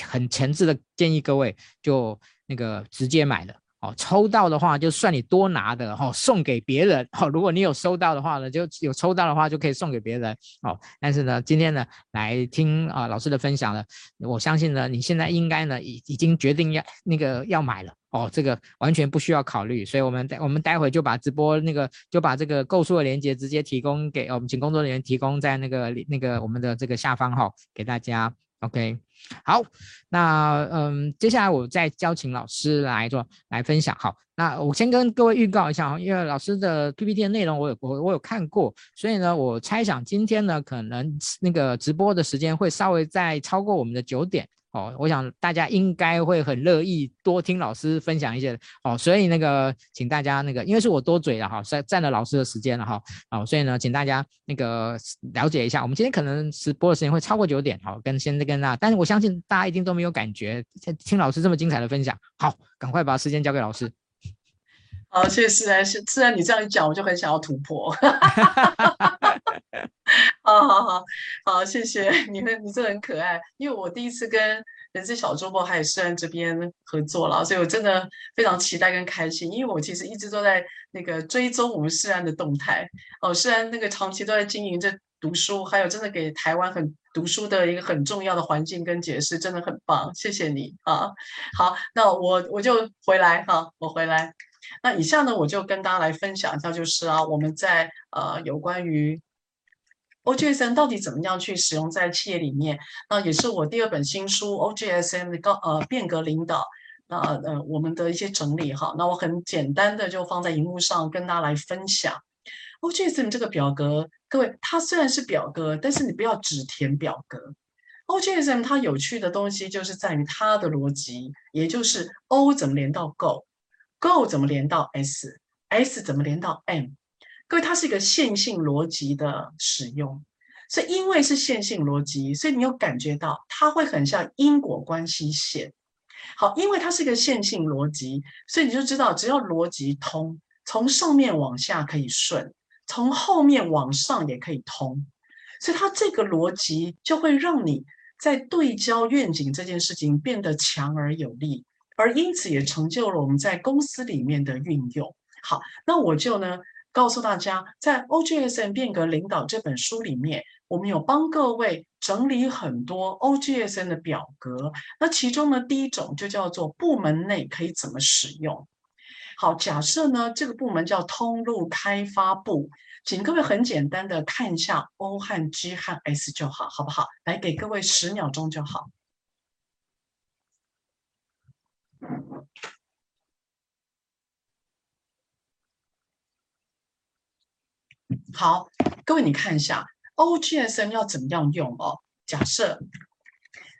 很诚挚的建议各位，就那个直接买的哦。抽到的话，就算你多拿的哦，送给别人哦。如果你有收到的话呢，就有抽到的话就可以送给别人哦。但是呢，今天呢来听啊老师的分享呢，我相信呢你现在应该呢已已经决定要那个要买了哦。这个完全不需要考虑，所以我们待我们待会就把直播那个就把这个购书的链接直接提供给我们，请工作人员提供在那个那个我们的这个下方哈、哦，给大家。OK。好，那嗯，接下来我再邀请老师来做来分享。好，那我先跟各位预告一下，因为老师的 PPT 的内容我有我我有看过，所以呢，我猜想今天呢可能那个直播的时间会稍微再超过我们的九点。哦，我想大家应该会很乐意多听老师分享一些哦，所以那个请大家那个，因为是我多嘴了哈，占占了老师的时间了哈，哦，所以呢，请大家那个了解一下，我们今天可能直播的时间会超过九点，好，跟现在跟那，但是我相信大家一定都没有感觉，听老师这么精彩的分享，好，赶快把时间交给老师。好，谢谢诗安，诗然你这样一讲，我就很想要突破。好好好好，谢谢你们，你真的很可爱。因为我第一次跟人资小周末还有诗安这边合作了，所以我真的非常期待跟开心。因为我其实一直都在那个追踪我们诗安的动态哦，诗安那个长期都在经营着读书，还有真的给台湾很读书的一个很重要的环境跟解释，真的很棒。谢谢你啊，好，那我我就回来哈，我回来。那以下呢，我就跟大家来分享一下，就是啊，我们在呃有关于 OGSM 到底怎么样去使用在企业里面，那也是我第二本新书 OGSM 的高呃变革领导，那呃我们的一些整理哈，那我很简单的就放在荧幕上跟大家来分享。OGSN 这个表格，各位它虽然是表格，但是你不要只填表格，OGSM 它有趣的东西就是在于它的逻辑，也就是 O 怎么连到 Go。Go 怎么连到 S，S 怎么连到 M？各位，它是一个线性逻辑的使用，所以因为是线性逻辑，所以你有感觉到它会很像因果关系线。好，因为它是一个线性逻辑，所以你就知道，只要逻辑通，从上面往下可以顺，从后面往上也可以通，所以它这个逻辑就会让你在对焦愿景这件事情变得强而有力，而因此也成就了我们在公司里面的运用。好，那我就呢告诉大家，在 OGSN 变革领导这本书里面，我们有帮各位整理很多 OGSN 的表格。那其中呢，第一种就叫做部门内可以怎么使用。好，假设呢这个部门叫通路开发部，请各位很简单的看一下 O 和 G 和 S 就好，好不好？来给各位十秒钟就好。好，各位你看一下 OGSM 要怎么样用哦？假设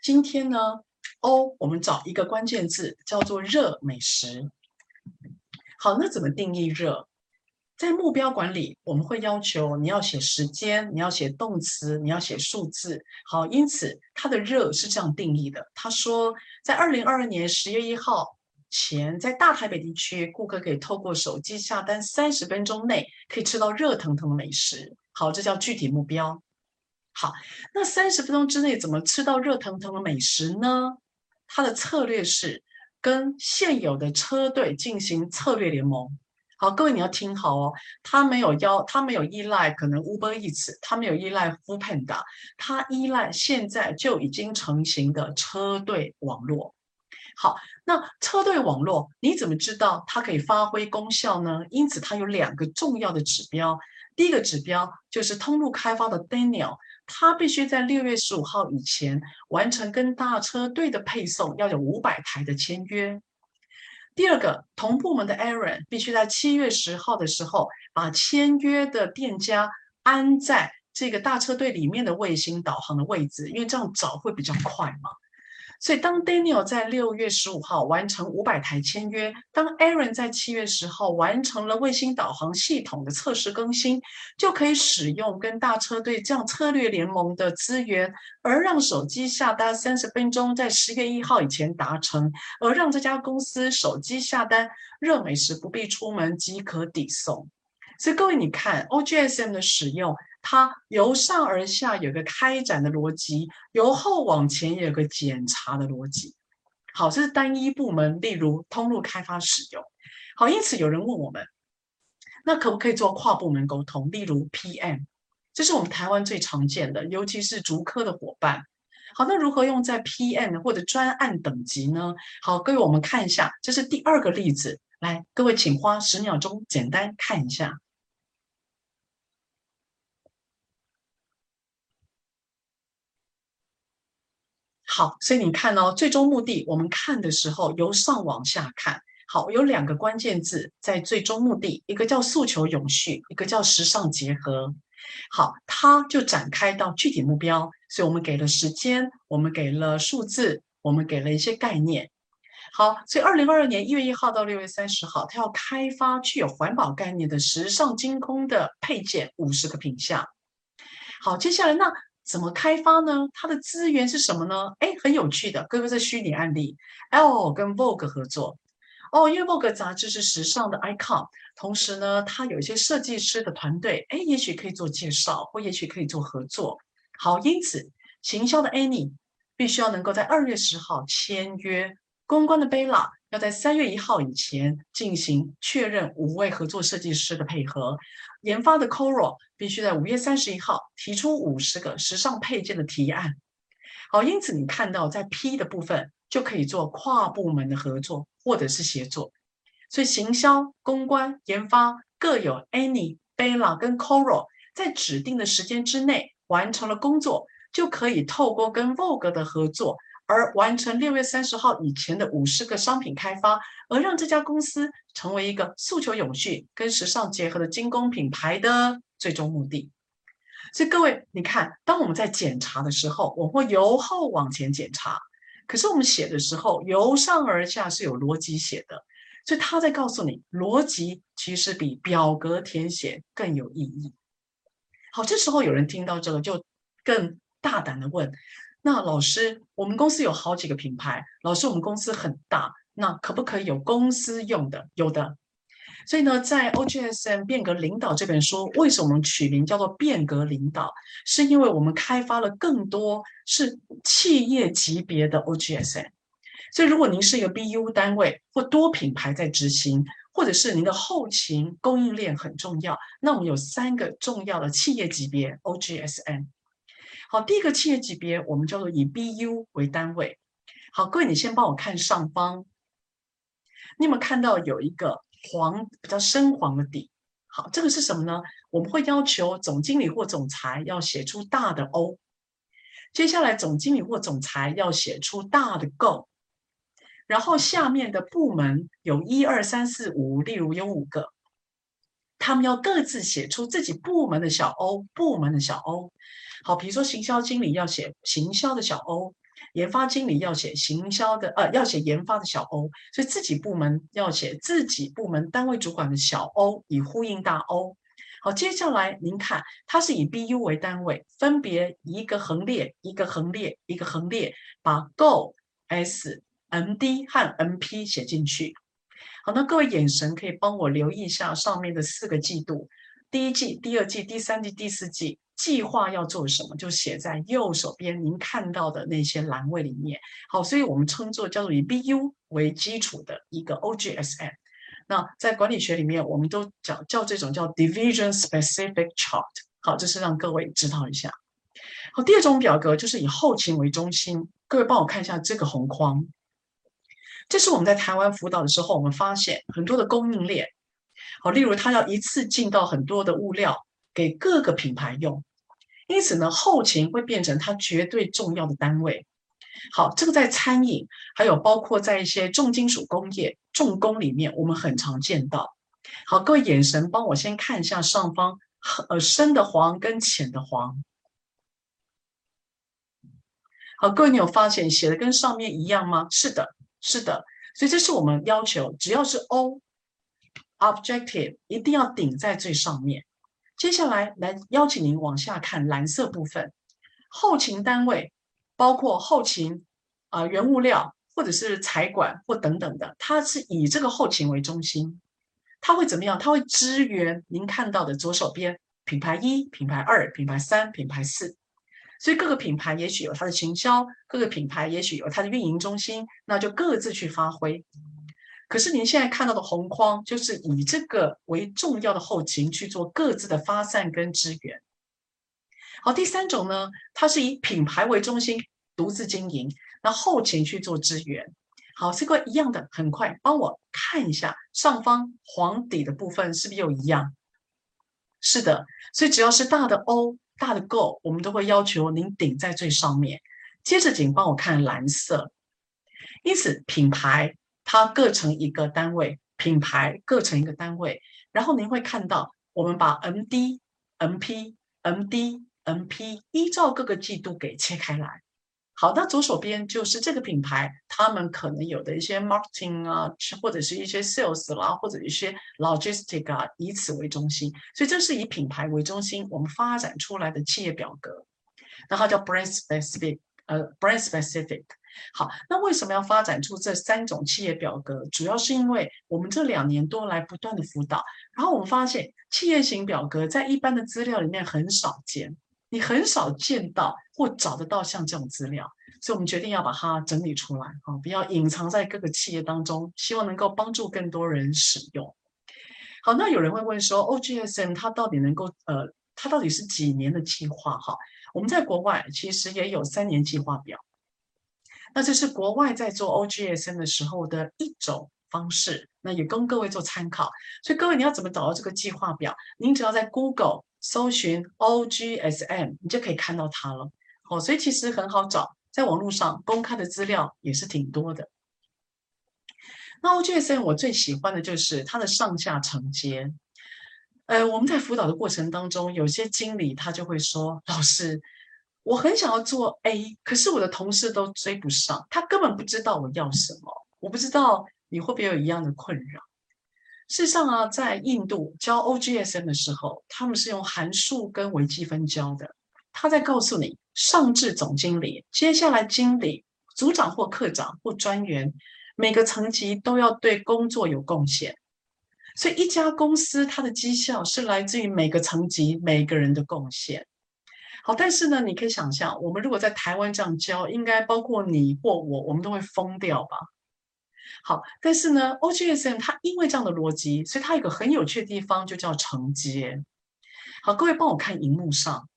今天呢，O 我们找一个关键字叫做热美食。好，那怎么定义热？在目标管理，我们会要求你要写时间，你要写动词，你要写数字。好，因此它的热是这样定义的。他说，在二零二二年十月一号。前在大台北地区，顾客可以透过手机下单，三十分钟内可以吃到热腾腾的美食。好，这叫具体目标。好，那三十分钟之内怎么吃到热腾腾的美食呢？它的策略是跟现有的车队进行策略联盟。好，各位你要听好哦，它没有邀，它没有依赖可能 Uber Eats，它没有依赖 Foodpanda，它依赖现在就已经成型的车队网络。好，那车队网络你怎么知道它可以发挥功效呢？因此，它有两个重要的指标。第一个指标就是通路开发的 Daniel，他必须在六月十五号以前完成跟大车队的配送，要有五百台的签约。第二个，同部门的 Aaron 必须在七月十号的时候把签约的店家安在这个大车队里面的卫星导航的位置，因为这样找会比较快嘛。所以，当 Daniel 在六月十五号完成五百台签约，当 Aaron 在七月十号完成了卫星导航系统的测试更新，就可以使用跟大车队这样策略联盟的资源，而让手机下单三十分钟在十月一号以前达成，而让这家公司手机下单热美食不必出门即可抵送。所以，各位你看 OGSM 的使用。它由上而下有个开展的逻辑，由后往前有个检查的逻辑。好，这是单一部门，例如通路开发使用。好，因此有人问我们，那可不可以做跨部门沟通？例如 PM，这是我们台湾最常见的，尤其是竹科的伙伴。好，那如何用在 PM 或者专案等级呢？好，各位我们看一下，这是第二个例子。来，各位请花十秒钟简单看一下。好，所以你看哦，最终目的我们看的时候由上往下看。好，有两个关键字在最终目的，一个叫诉求永续，一个叫时尚结合。好，它就展开到具体目标，所以我们给了时间，我们给了数字，我们给了一些概念。好，所以二零二二年一月一号到六月三十号，它要开发具有环保概念的时尚精工的配件五十个品项。好，接下来那。怎么开发呢？它的资源是什么呢？哎，很有趣的，各位，是虚拟案例，L 跟 Vogue 合作哦，因为 Vogue 杂志是时尚的 icon，同时呢，它有一些设计师的团队，哎，也许可以做介绍，或也许可以做合作。好，因此行销的 Annie 必须要能够在二月十号签约，公关的 Bella 要在三月一号以前进行确认五位合作设计师的配合。研发的 Coro 必须在五月三十一号提出五十个时尚配件的提案。好，因此你看到在 P 的部分就可以做跨部门的合作或者是协作。所以行销、公关、研发各有 Any、Bella 跟 Coro 在指定的时间之内完成了工作，就可以透过跟 Vogue 的合作。而完成六月三十号以前的五十个商品开发，而让这家公司成为一个诉求永续跟时尚结合的精工品牌的最终目的。所以各位，你看，当我们在检查的时候，我会由后往前检查；可是我们写的时候，由上而下是有逻辑写的。所以他在告诉你，逻辑其实比表格填写更有意义。好，这时候有人听到这个就更大胆的问：那老师，我们公司有好几个品牌，老师，我们公司很大，那可不可以有公司用的？有的。所以呢，在 OGSM 变革领导这本书，为什么取名叫做变革领导？是因为我们开发了更多是企业级别的 OGSM。所以，如果您是一个 BU 单位或多品牌在执行，或者是您的后勤供应链很重要，那我们有三个重要的企业级别 OGSM。好，第一个企业级别我们叫做以 BU 为单位。好，各位，你先帮我看上方，你有没有看到有一个黄比较深黄的底？好，这个是什么呢？我们会要求总经理或总裁要写出大的 O，接下来总经理或总裁要写出大的 Go。然后下面的部门有一二三四五，例如有五个，他们要各自写出自己部门的小 O，部门的小 O。好，比如说行销经理要写行销的小 O，研发经理要写行销的，呃，要写研发的小 O，所以自己部门要写自己部门单位主管的小 O，以呼应大 O。好，接下来您看，它是以 BU 为单位，分别一个横列，一个横列，一个横列，把 Go S。M D 和 M P 写进去。好，那各位眼神可以帮我留意一下上面的四个季度：第一季、第二季、第三季、第四季，计划要做什么，就写在右手边您看到的那些栏位里面。好，所以我们称作叫做以 B U 为基础的一个 O G S M。那在管理学里面，我们都讲叫这种叫 Division Specific Chart。好，这是让各位知道一下。好，第二种表格就是以后勤为中心。各位帮我看一下这个红框。这是我们在台湾辅导的时候，我们发现很多的供应链，好，例如他要一次进到很多的物料给各个品牌用，因此呢，后勤会变成它绝对重要的单位。好，这个在餐饮，还有包括在一些重金属工业、重工里面，我们很常见到。好，各位眼神帮我先看一下上方，呃，深的黄跟浅的黄。好，各位你有发现写的跟上面一样吗？是的。是的，所以这是我们要求，只要是 O，objective 一定要顶在最上面。接下来来邀请您往下看蓝色部分，后勤单位包括后勤啊、原物料或者是财管或等等的，它是以这个后勤为中心，它会怎么样？它会支援您看到的左手边品牌一、品牌二、品牌三、品牌四。所以各个品牌也许有它的行销，各个品牌也许有它的运营中心，那就各自去发挥。可是您现在看到的红框，就是以这个为重要的后勤去做各自的发散跟支援。好，第三种呢，它是以品牌为中心独自经营，那后勤去做支援。好，这个一样的，很快帮我看一下上方黄底的部分是不是又一样？是的，所以只要是大的 O。大的 Go，我们都会要求您顶在最上面。接着，请帮我看蓝色。因此，品牌它各成一个单位，品牌各成一个单位。然后您会看到，我们把 MD、MP、MD、MP 依照各个季度给切开来。好，那左手边就是这个品牌，他们可能有的一些 marketing 啊，或者是一些 sales 啦，或者一些 logistic 啊，以此为中心。所以这是以品牌为中心，我们发展出来的企业表格。那它叫 brand specific，呃，brand specific。好，那为什么要发展出这三种企业表格？主要是因为我们这两年多来不断的辅导，然后我们发现企业型表格在一般的资料里面很少见。你很少见到或找得到像这种资料，所以我们决定要把它整理出来啊，不要隐藏在各个企业当中，希望能够帮助更多人使用。好，那有人会问说，OGSM 它到底能够呃，它到底是几年的计划？哈，我们在国外其实也有三年计划表，那这是国外在做 OGSM 的时候的一种方式，那也供各位做参考。所以各位你要怎么找到这个计划表？您只要在 Google。搜寻 OGSM，你就可以看到它了。哦，所以其实很好找，在网络上公开的资料也是挺多的。那 OGSM 我最喜欢的就是它的上下承接。呃，我们在辅导的过程当中，有些经理他就会说：“老师，我很想要做 A，可是我的同事都追不上，他根本不知道我要什么。我不知道你会不会有一样的困扰。”事实上啊，在印度教 OGSM 的时候，他们是用函数跟微积分教的。他在告诉你，上至总经理，接下来经理、组长或课长或专员，每个层级都要对工作有贡献。所以一家公司它的绩效是来自于每个层级每个人的贡献。好，但是呢，你可以想象，我们如果在台湾这样教，应该包括你或我，我们都会疯掉吧？好，但是呢，OGSM 它因为这样的逻辑，所以它有一个很有趣的地方，就叫承接。好，各位帮我看荧幕上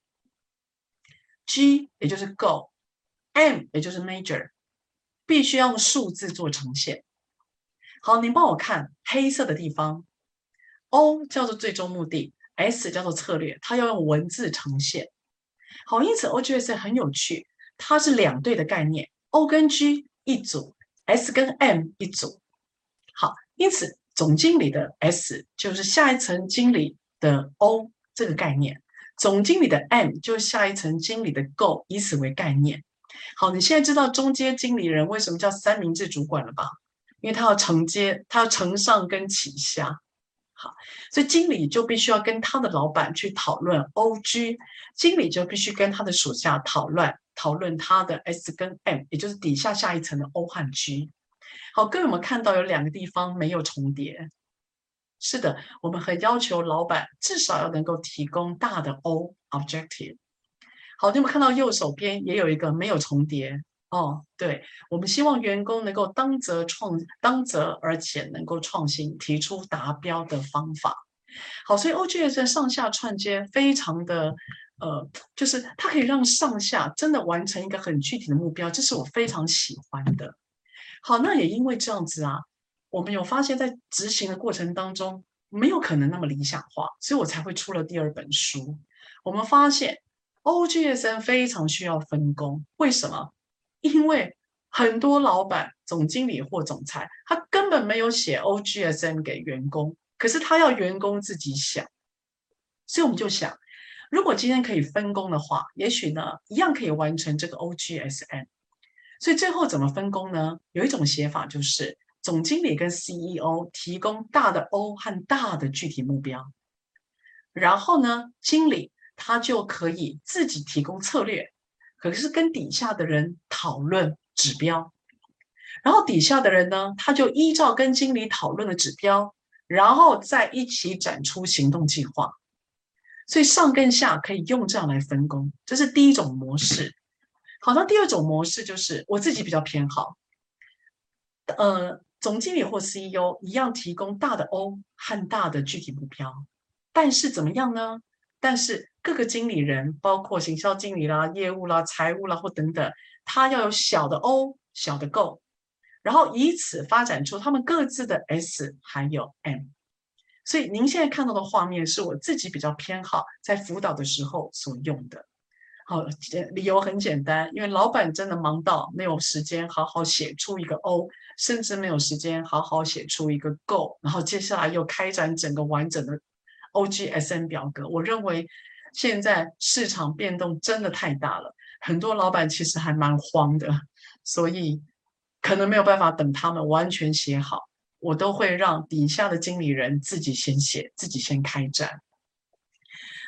，G 也就是 Go，M 也就是 Major，必须要用数字做呈现。好，你帮我看黑色的地方。O 叫做最终目的，S 叫做策略，它要用文字呈现。好，因此 OGS 很有趣，它是两对的概念，O 跟 G 一组，S 跟 M 一组。好，因此总经理的 S 就是下一层经理的 O 这个概念，总经理的 M 就下一层经理的 Go，以此为概念。好，你现在知道中阶经理人为什么叫三明治主管了吧？因为他要承接，他要承上跟启下。好，所以经理就必须要跟他的老板去讨论 OG，经理就必须跟他的属下讨论讨论他的 S 跟 M，也就是底下下一层的 O 和 G。好，各位有没有看到有两个地方没有重叠？是的，我们很要求老板至少要能够提供大的 O objective。好，你有没有看到右手边也有一个没有重叠？哦，对，我们希望员工能够当责创当责，而且能够创新，提出达标的方法。好，所以 OGS 上下串接非常的，呃，就是它可以让上下真的完成一个很具体的目标，这是我非常喜欢的。好，那也因为这样子啊，我们有发现，在执行的过程当中，没有可能那么理想化，所以我才会出了第二本书。我们发现 OGS 非常需要分工，为什么？因为很多老板、总经理或总裁，他根本没有写 OGSM 给员工，可是他要员工自己想。所以我们就想，如果今天可以分工的话，也许呢，一样可以完成这个 OGSM。所以最后怎么分工呢？有一种写法就是，总经理跟 CEO 提供大的 O 和大的具体目标，然后呢，经理他就可以自己提供策略。可是跟底下的人讨论指标，然后底下的人呢，他就依照跟经理讨论的指标，然后再一起展出行动计划。所以上跟下可以用这样来分工，这是第一种模式。好，那第二种模式就是我自己比较偏好，呃，总经理或 CEO 一样提供大的 O 和大的具体目标，但是怎么样呢？但是各个经理人，包括行销经理啦、业务啦、财务啦或等等，他要有小的 O、小的 Go，然后以此发展出他们各自的 S 还有 M。所以您现在看到的画面是我自己比较偏好在辅导的时候所用的。好，理由很简单，因为老板真的忙到没有时间好好写出一个 O，甚至没有时间好好写出一个 Go，然后接下来又开展整个完整的。OGSM 表格，我认为现在市场变动真的太大了，很多老板其实还蛮慌的，所以可能没有办法等他们完全写好，我都会让底下的经理人自己先写，自己先开展。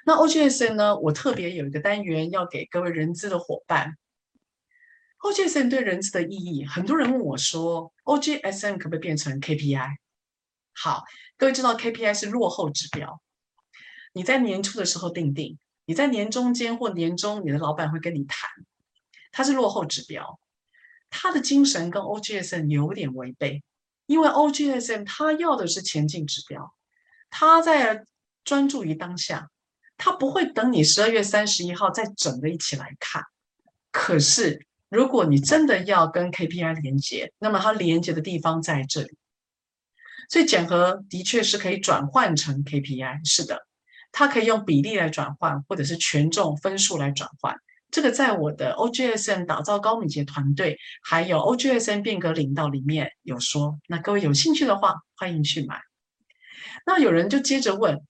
那 OGSM 呢？我特别有一个单元要给各位人资的伙伴。OGSM 对人资的意义，很多人问我说，OGSM 可不可以变成 KPI？好，各位知道 KPI 是落后指标。你在年初的时候定定，你在年中间或年终，你的老板会跟你谈，他是落后指标，他的精神跟 OGSM 有点违背，因为 OGSM 他要的是前进指标，他在专注于当下，他不会等你十二月三十一号再整个一起来看。可是如果你真的要跟 KPI 连接，那么它连接的地方在这里，所以检核的确是可以转换成 KPI，是的。它可以用比例来转换，或者是权重分数来转换。这个在我的 O G S N 打造高敏捷团队，还有 O G S N 变革领导里面有说。那各位有兴趣的话，欢迎去买。那有人就接着问，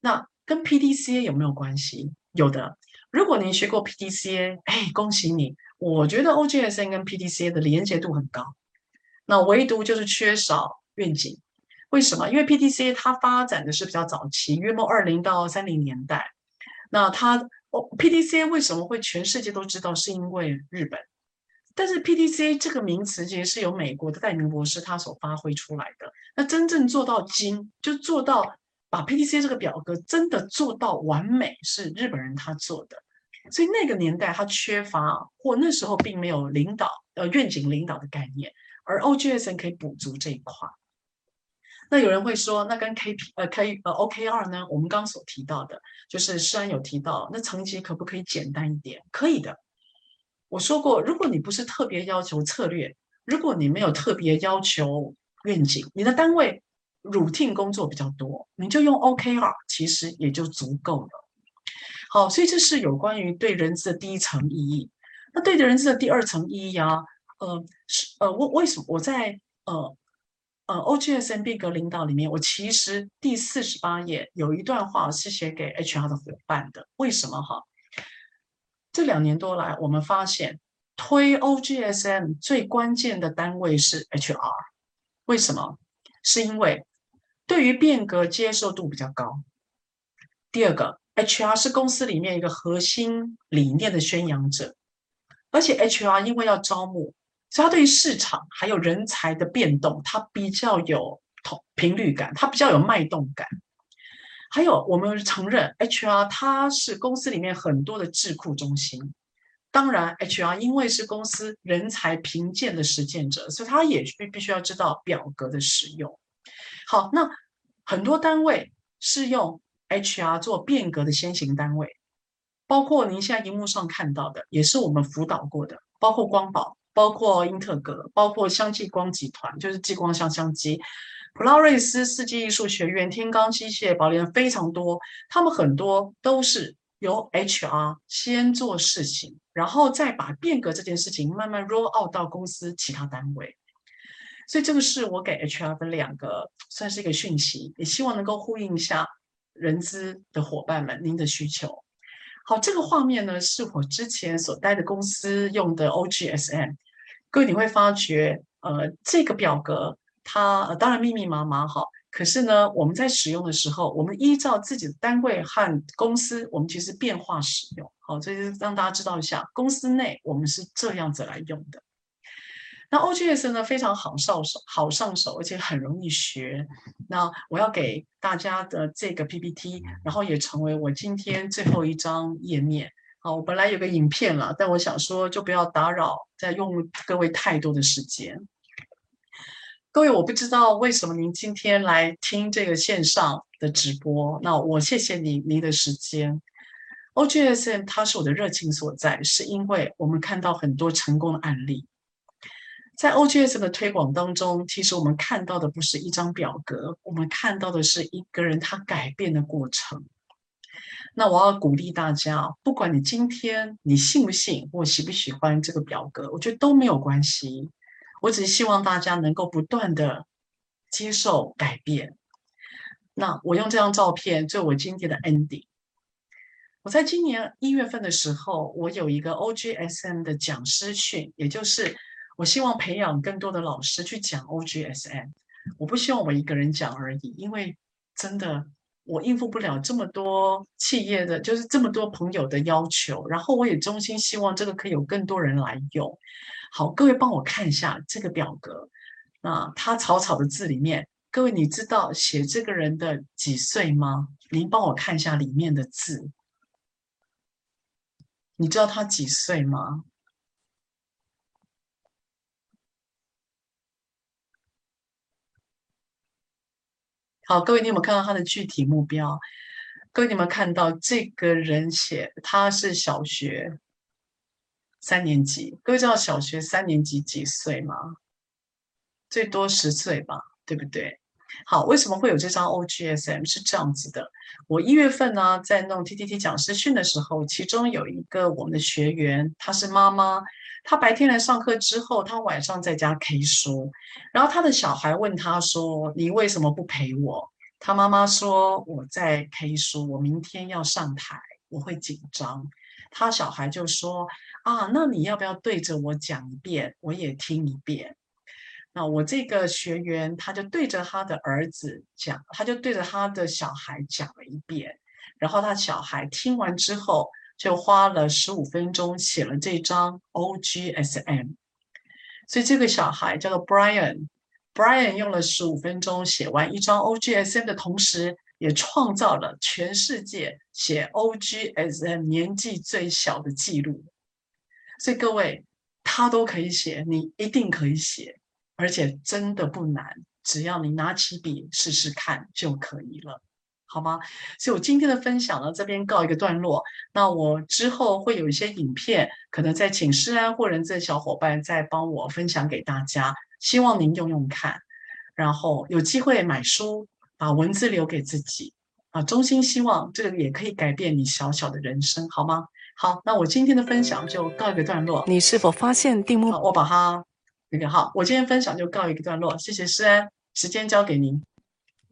那跟 PDCA 有没有关系？有的。如果您学过 PDCA，哎，恭喜你。我觉得 O G S N 跟 PDCA 的连结度很高，那唯独就是缺少愿景。为什么？因为 P D C 它发展的是比较早期，约莫二零到三零年代。那它哦 P D C 为什么会全世界都知道？是因为日本。但是 P D C 这个名词其实是由美国的戴明博士他所发挥出来的。那真正做到精，就做到把 P D C 这个表格真的做到完美，是日本人他做的。所以那个年代他缺乏，或那时候并没有领导呃愿景领导的概念，而 OGSM 可以补足这一块。那有人会说，那跟 KP 呃 K 呃 OKR 呢？我们刚刚所提到的，就是诗安有提到，那层级可不可以简单一点？可以的。我说过，如果你不是特别要求策略，如果你没有特别要求愿景，你的单位 routine 工作比较多，你就用 OKR，其实也就足够了。好，所以这是有关于对人资的第一层意义。那对人资的第二层意义啊，呃，是呃，为为什么我在呃呃 OGSM 变革领导里面，我其实第四十八页有一段话是写给 HR 的伙伴的。为什么哈？这两年多来，我们发现推 OGSM 最关键的单位是 HR。为什么？是因为对于变革接受度比较高。第二个，HR 是公司里面一个核心理念的宣扬者，而且 HR 因为要招募，所以他对于市场还有人才的变动，他比较有同频率感，他比较有脉动感。还有，我们承认 HR 它是公司里面很多的智库中心。当然，HR 因为是公司人才评鉴的实践者，所以他也必必须要知道表格的使用。好，那很多单位是用 HR 做变革的先行单位，包括您现在荧幕上看到的，也是我们辅导过的，包括光宝，包括英特格，包括香继光集团，就是继光香香机。普拉瑞斯世纪艺术学院、天罡机械、宝莲非常多，他们很多都是由 HR 先做事情，然后再把变革这件事情慢慢 roll out 到公司其他单位。所以这个是我给 HR 的两个算是一个讯息，也希望能够呼应一下人资的伙伴们您的需求。好，这个画面呢是我之前所待的公司用的 OGSM，各位你会发觉，呃，这个表格。它呃当然密密麻麻哈，可是呢，我们在使用的时候，我们依照自己的单位和公司，我们其实变化使用。好，这就是让大家知道一下，公司内我们是这样子来用的。那 OGS 呢非常好上手，好上手，而且很容易学。那我要给大家的这个 PPT，然后也成为我今天最后一张页面。好，我本来有个影片了，但我想说就不要打扰，再用各位太多的时间。各位，我不知道为什么您今天来听这个线上的直播，那我谢谢你您的时间。OGSM 它是我的热情所在，是因为我们看到很多成功的案例。在 O G S 的推广当中，其实我们看到的不是一张表格，我们看到的是一个人他改变的过程。那我要鼓励大家，不管你今天你信不信或喜不喜欢这个表格，我觉得都没有关系。我只是希望大家能够不断的接受改变。那我用这张照片做我今天的 ending。我在今年一月份的时候，我有一个 OGSM 的讲师训，也就是我希望培养更多的老师去讲 OGSM。我不希望我一个人讲而已，因为真的我应付不了这么多企业的，就是这么多朋友的要求。然后我也衷心希望这个可以有更多人来用。好，各位帮我看一下这个表格。那他草草的字里面，各位你知道写这个人的几岁吗？您帮我看一下里面的字。你知道他几岁吗？好，各位你有没有看到他的具体目标？各位你有没有看到这个人写他是小学？三年级，各位知道小学三年级几岁吗？最多十岁吧，对不对？好，为什么会有这张 OGSM？是这样子的，我一月份呢在弄 TTT 讲师训的时候，其中有一个我们的学员，她是妈妈，他白天来上课之后，他晚上在家 K 书，然后他的小孩问他说：“你为什么不陪我？”他妈妈说：“我在 K 书，我明天要上台，我会紧张。”他小孩就说。啊，那你要不要对着我讲一遍，我也听一遍？那我这个学员他就对着他的儿子讲，他就对着他的小孩讲了一遍，然后他小孩听完之后就花了十五分钟写了这张 OGSM。所以这个小孩叫做 Brian，Brian 用了十五分钟写完一张 OGSM 的同时，也创造了全世界写 OGSM 年纪最小的记录。所以各位，他都可以写，你一定可以写，而且真的不难，只要你拿起笔试试看就可以了。好吗？所以我今天的分享呢，这边告一个段落。那我之后会有一些影片，可能再请诗安或人资的小伙伴再帮我分享给大家，希望您用用看。然后有机会买书，把文字留给自己啊，衷心希望这个也可以改变你小小的人生，好吗？好，那我今天的分享就告一个段落。你是否发现定目？我把它那个好，我今天分享就告一个段落。谢谢诗安，时间交给您。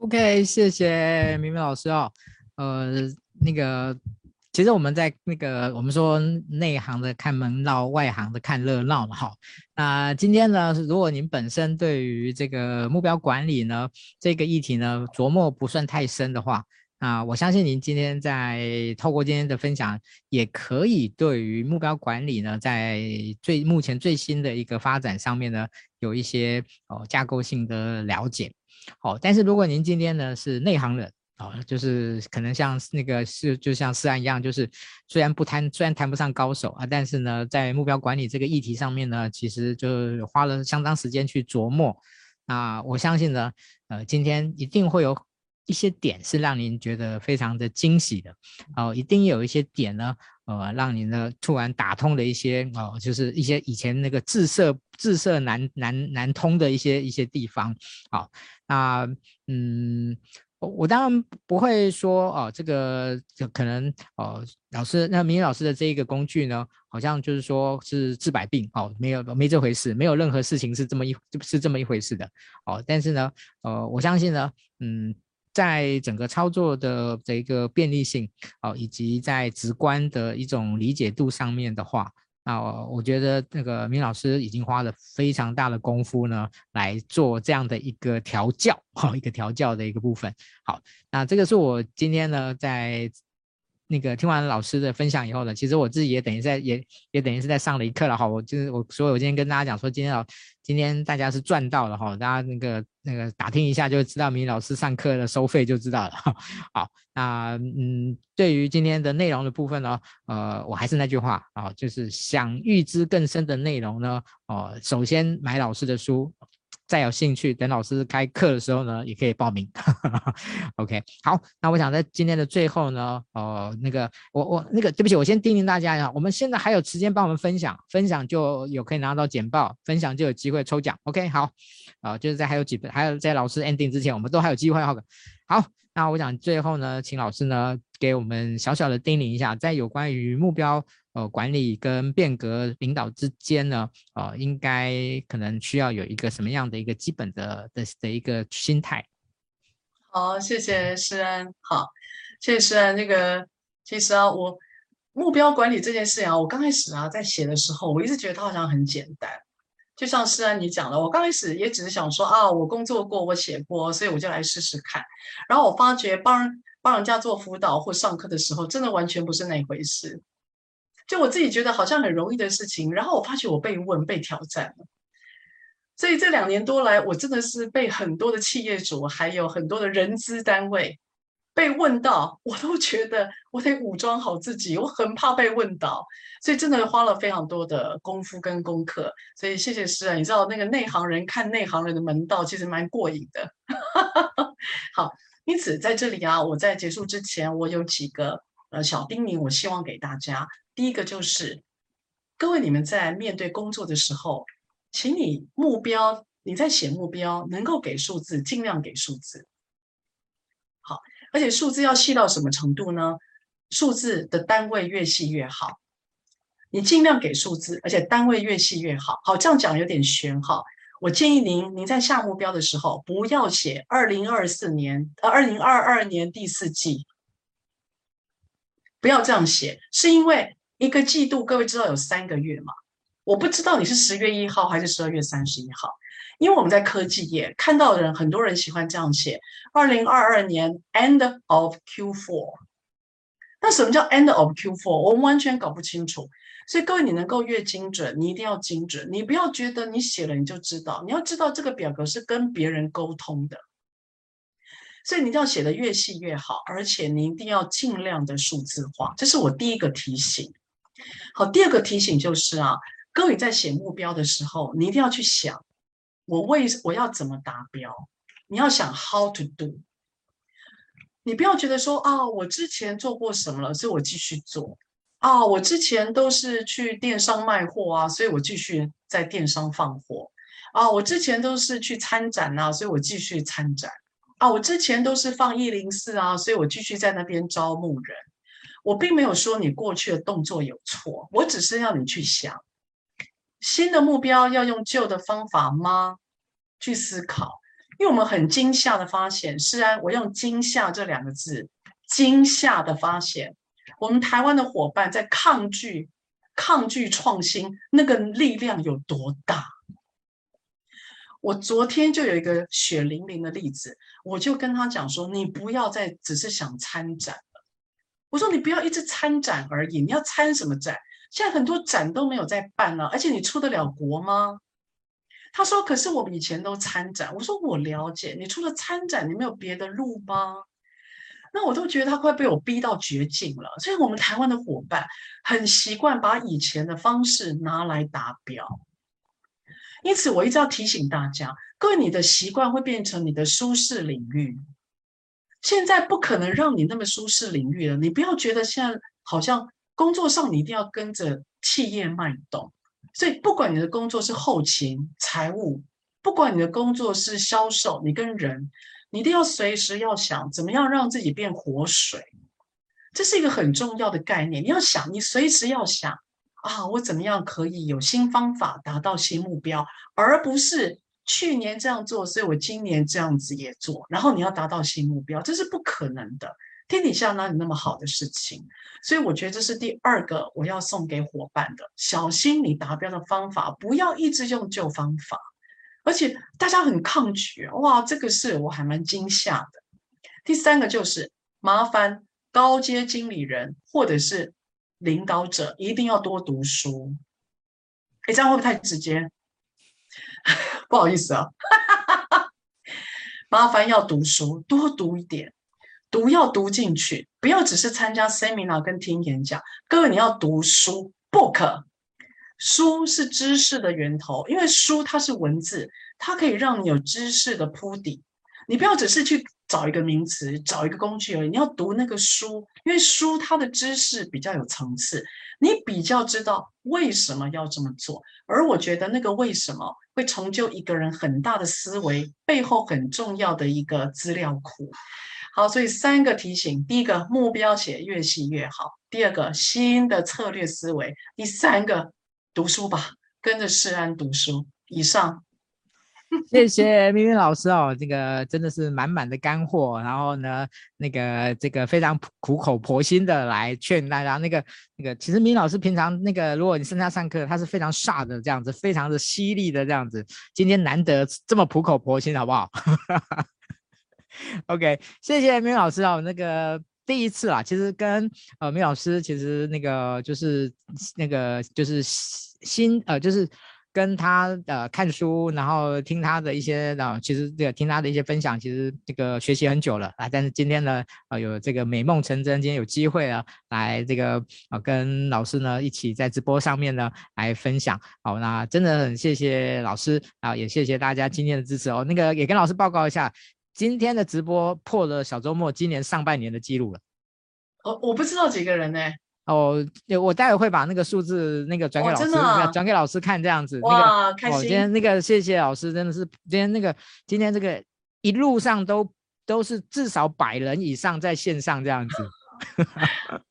OK，谢谢明明老师哦。呃，那个，其实我们在那个，我们说内行的看门道，外行的看热闹嘛，哈。那今天呢，如果您本身对于这个目标管理呢，这个议题呢，琢磨不算太深的话，啊，我相信您今天在透过今天的分享，也可以对于目标管理呢，在最目前最新的一个发展上面呢，有一些哦架构性的了解。好，但是如果您今天呢是内行人啊，就是可能像那个是就像思安一样，就是虽然不谈，虽然谈不上高手啊，但是呢，在目标管理这个议题上面呢，其实就花了相当时间去琢磨。那我相信呢，呃，今天一定会有一些点是让您觉得非常的惊喜的哦，一定有一些点呢。呃，让您呢突然打通了一些哦，就是一些以前那个自设自设难难难通的一些一些地方。好，那嗯，我我当然不会说哦，这个可能哦，老师那明老师的这一个工具呢，好像就是说是治百病哦，没有没这回事，没有任何事情是这么一是这么一回事的哦。但是呢，呃，我相信呢，嗯。在整个操作的这个便利性啊，以及在直观的一种理解度上面的话，那我觉得那个明老师已经花了非常大的功夫呢，来做这样的一个调教，哈，一个调教的一个部分。好，那这个是我今天呢在。那个听完老师的分享以后呢，其实我自己也等于在也也等于是在上了一课了哈。我就是我，所以我今天跟大家讲说，今天老今天大家是赚到了哈。大家那个那个打听一下就知道，明老师上课的收费就知道了。好，那嗯，对于今天的内容的部分呢，呃，我还是那句话啊，就是想预知更深的内容呢，哦，首先买老师的书。再有兴趣，等老师开课的时候呢，也可以报名。OK，好，那我想在今天的最后呢，呃，那个我我那个对不起，我先叮咛大家一下，我们现在还有时间帮我们分享，分享就有可以拿到简报，分享就有机会抽奖。OK，好，啊、呃，就是在还有几分，还有在老师 ending 之前，我们都还有机会。好，好，那我想最后呢，请老师呢给我们小小的叮咛一下，在有关于目标。呃，管理跟变革领导之间呢，呃，应该可能需要有一个什么样的一个基本的的的一个心态？好，谢谢诗安。好，谢谢诗安。那个其实啊，我目标管理这件事啊，我刚开始啊在写的时候，我一直觉得它好像很简单。就像诗安你讲的，我刚开始也只是想说啊，我工作过，我写过，所以我就来试试看。然后我发觉帮帮人家做辅导或上课的时候，真的完全不是那回事。就我自己觉得好像很容易的事情，然后我发觉我被问、被挑战了。所以这两年多来，我真的是被很多的企业主，还有很多的人资单位被问到，我都觉得我得武装好自己，我很怕被问到，所以真的花了非常多的功夫跟功课。所以谢谢诗安，你知道那个内行人看内行人的门道，其实蛮过瘾的。好，因此在这里啊，我在结束之前，我有几个呃小叮咛，我希望给大家。第一个就是，各位你们在面对工作的时候，请你目标，你在写目标，能够给数字，尽量给数字。好，而且数字要细到什么程度呢？数字的单位越细越好。你尽量给数字，而且单位越细越好。好，这样讲有点玄哈。我建议您，您在下目标的时候，不要写二零二四年，呃，二零二二年第四季，不要这样写，是因为。一个季度，各位知道有三个月吗？我不知道你是十月一号还是十二月三十一号，因为我们在科技业看到的人，很多人喜欢这样写：二零二二年 end of Q4，那什么叫 end of Q4？我们完全搞不清楚。所以各位，你能够越精准，你一定要精准。你不要觉得你写了你就知道，你要知道这个表格是跟别人沟通的。所以你一定要写得越细越好，而且你一定要尽量的数字化。这是我第一个提醒。好，第二个提醒就是啊，各位在写目标的时候，你一定要去想，我为我要怎么达标？你要想 how to do。你不要觉得说啊，我之前做过什么了，所以我继续做。啊，我之前都是去电商卖货啊，所以我继续在电商放货。啊，我之前都是去参展啊，所以我继续参展。啊，我之前都是放一零四啊，所以我继续在那边招募人。我并没有说你过去的动作有错，我只是要你去想，新的目标要用旧的方法吗？去思考，因为我们很惊吓的发现，是啊，我用惊吓这两个字，惊吓的发现，我们台湾的伙伴在抗拒、抗拒创新，那个力量有多大？我昨天就有一个血淋淋的例子，我就跟他讲说：“你不要再只是想参展。”我说：“你不要一直参展而已，你要参什么展？现在很多展都没有在办了，而且你出得了国吗？”他说：“可是我们以前都参展。”我说：“我了解，你除了参展，你没有别的路吗？”那我都觉得他快被我逼到绝境了。所以，我们台湾的伙伴很习惯把以前的方式拿来达标。因此，我一直要提醒大家，各位，你的习惯会变成你的舒适领域。现在不可能让你那么舒适领域了。你不要觉得现在好像工作上你一定要跟着企业脉动。所以，不管你的工作是后勤、财务，不管你的工作是销售，你跟人，你一定要随时要想怎么样让自己变活水。这是一个很重要的概念。你要想，你随时要想。啊，我怎么样可以有新方法达到新目标，而不是去年这样做，所以我今年这样子也做，然后你要达到新目标，这是不可能的。天底下哪有那么好的事情？所以我觉得这是第二个我要送给伙伴的，小心你达标的方法，不要一直用旧方法，而且大家很抗拒。哇，这个是我还蛮惊吓的。第三个就是麻烦高阶经理人或者是。领导者一定要多读书，哎，这样会不会太直接？不好意思啊，麻烦要读书，多读一点，读要读进去，不要只是参加 seminar 跟听演讲。各位，你要读书，book，书是知识的源头，因为书它是文字，它可以让你有知识的铺底。你不要只是去找一个名词，找一个工具而已。你要读那个书，因为书它的知识比较有层次，你比较知道为什么要这么做。而我觉得那个为什么会成就一个人很大的思维背后很重要的一个资料库。好，所以三个提醒：第一个，目标写越细越好；第二个，新的策略思维；第三个，读书吧，跟着世安读书。以上。谢谢明明老师哦，这个真的是满满的干货，然后呢，那个这个非常苦口婆心的来劝大家，那个那个，其实明老师平常那个，如果你跟他上课，他是非常煞的这样子，非常的犀利的这样子，今天难得这么苦口婆心，好不好？OK，谢谢明明老师哦，那个第一次啊，其实跟呃明老师其实那个就是那个就是新呃就是。跟他呃看书，然后听他的一些啊，其实这个听他的一些分享，其实这个学习很久了啊。但是今天呢，呃，有这个美梦成真，今天有机会啊，来这个啊跟老师呢一起在直播上面呢来分享。好，那真的很谢谢老师啊，也谢谢大家今天的支持哦。那个也跟老师报告一下，今天的直播破了小周末今年上半年的记录了。哦，我不知道几个人呢。哦，我待会会把那个数字那个转给老师，哦、转给老师看这样子。哇，那个、开心！哦、今天那个谢谢老师，真的是今天那个今天这个一路上都都是至少百人以上在线上这样子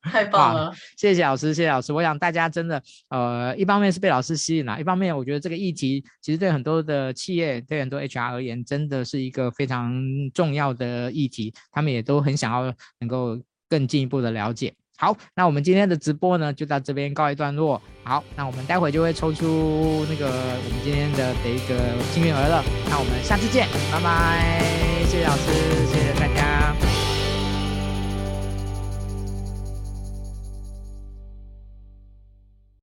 太棒了！谢谢老师，谢谢老师。我想大家真的呃，一方面是被老师吸引了，一方面我觉得这个议题其实对很多的企业对很多 HR 而言，真的是一个非常重要的议题，他们也都很想要能够更进一步的了解。好，那我们今天的直播呢，就到这边告一段落。好，那我们待会就会抽出那个我们今天的的一个幸运儿了。那我们下次见，拜拜，谢谢老师，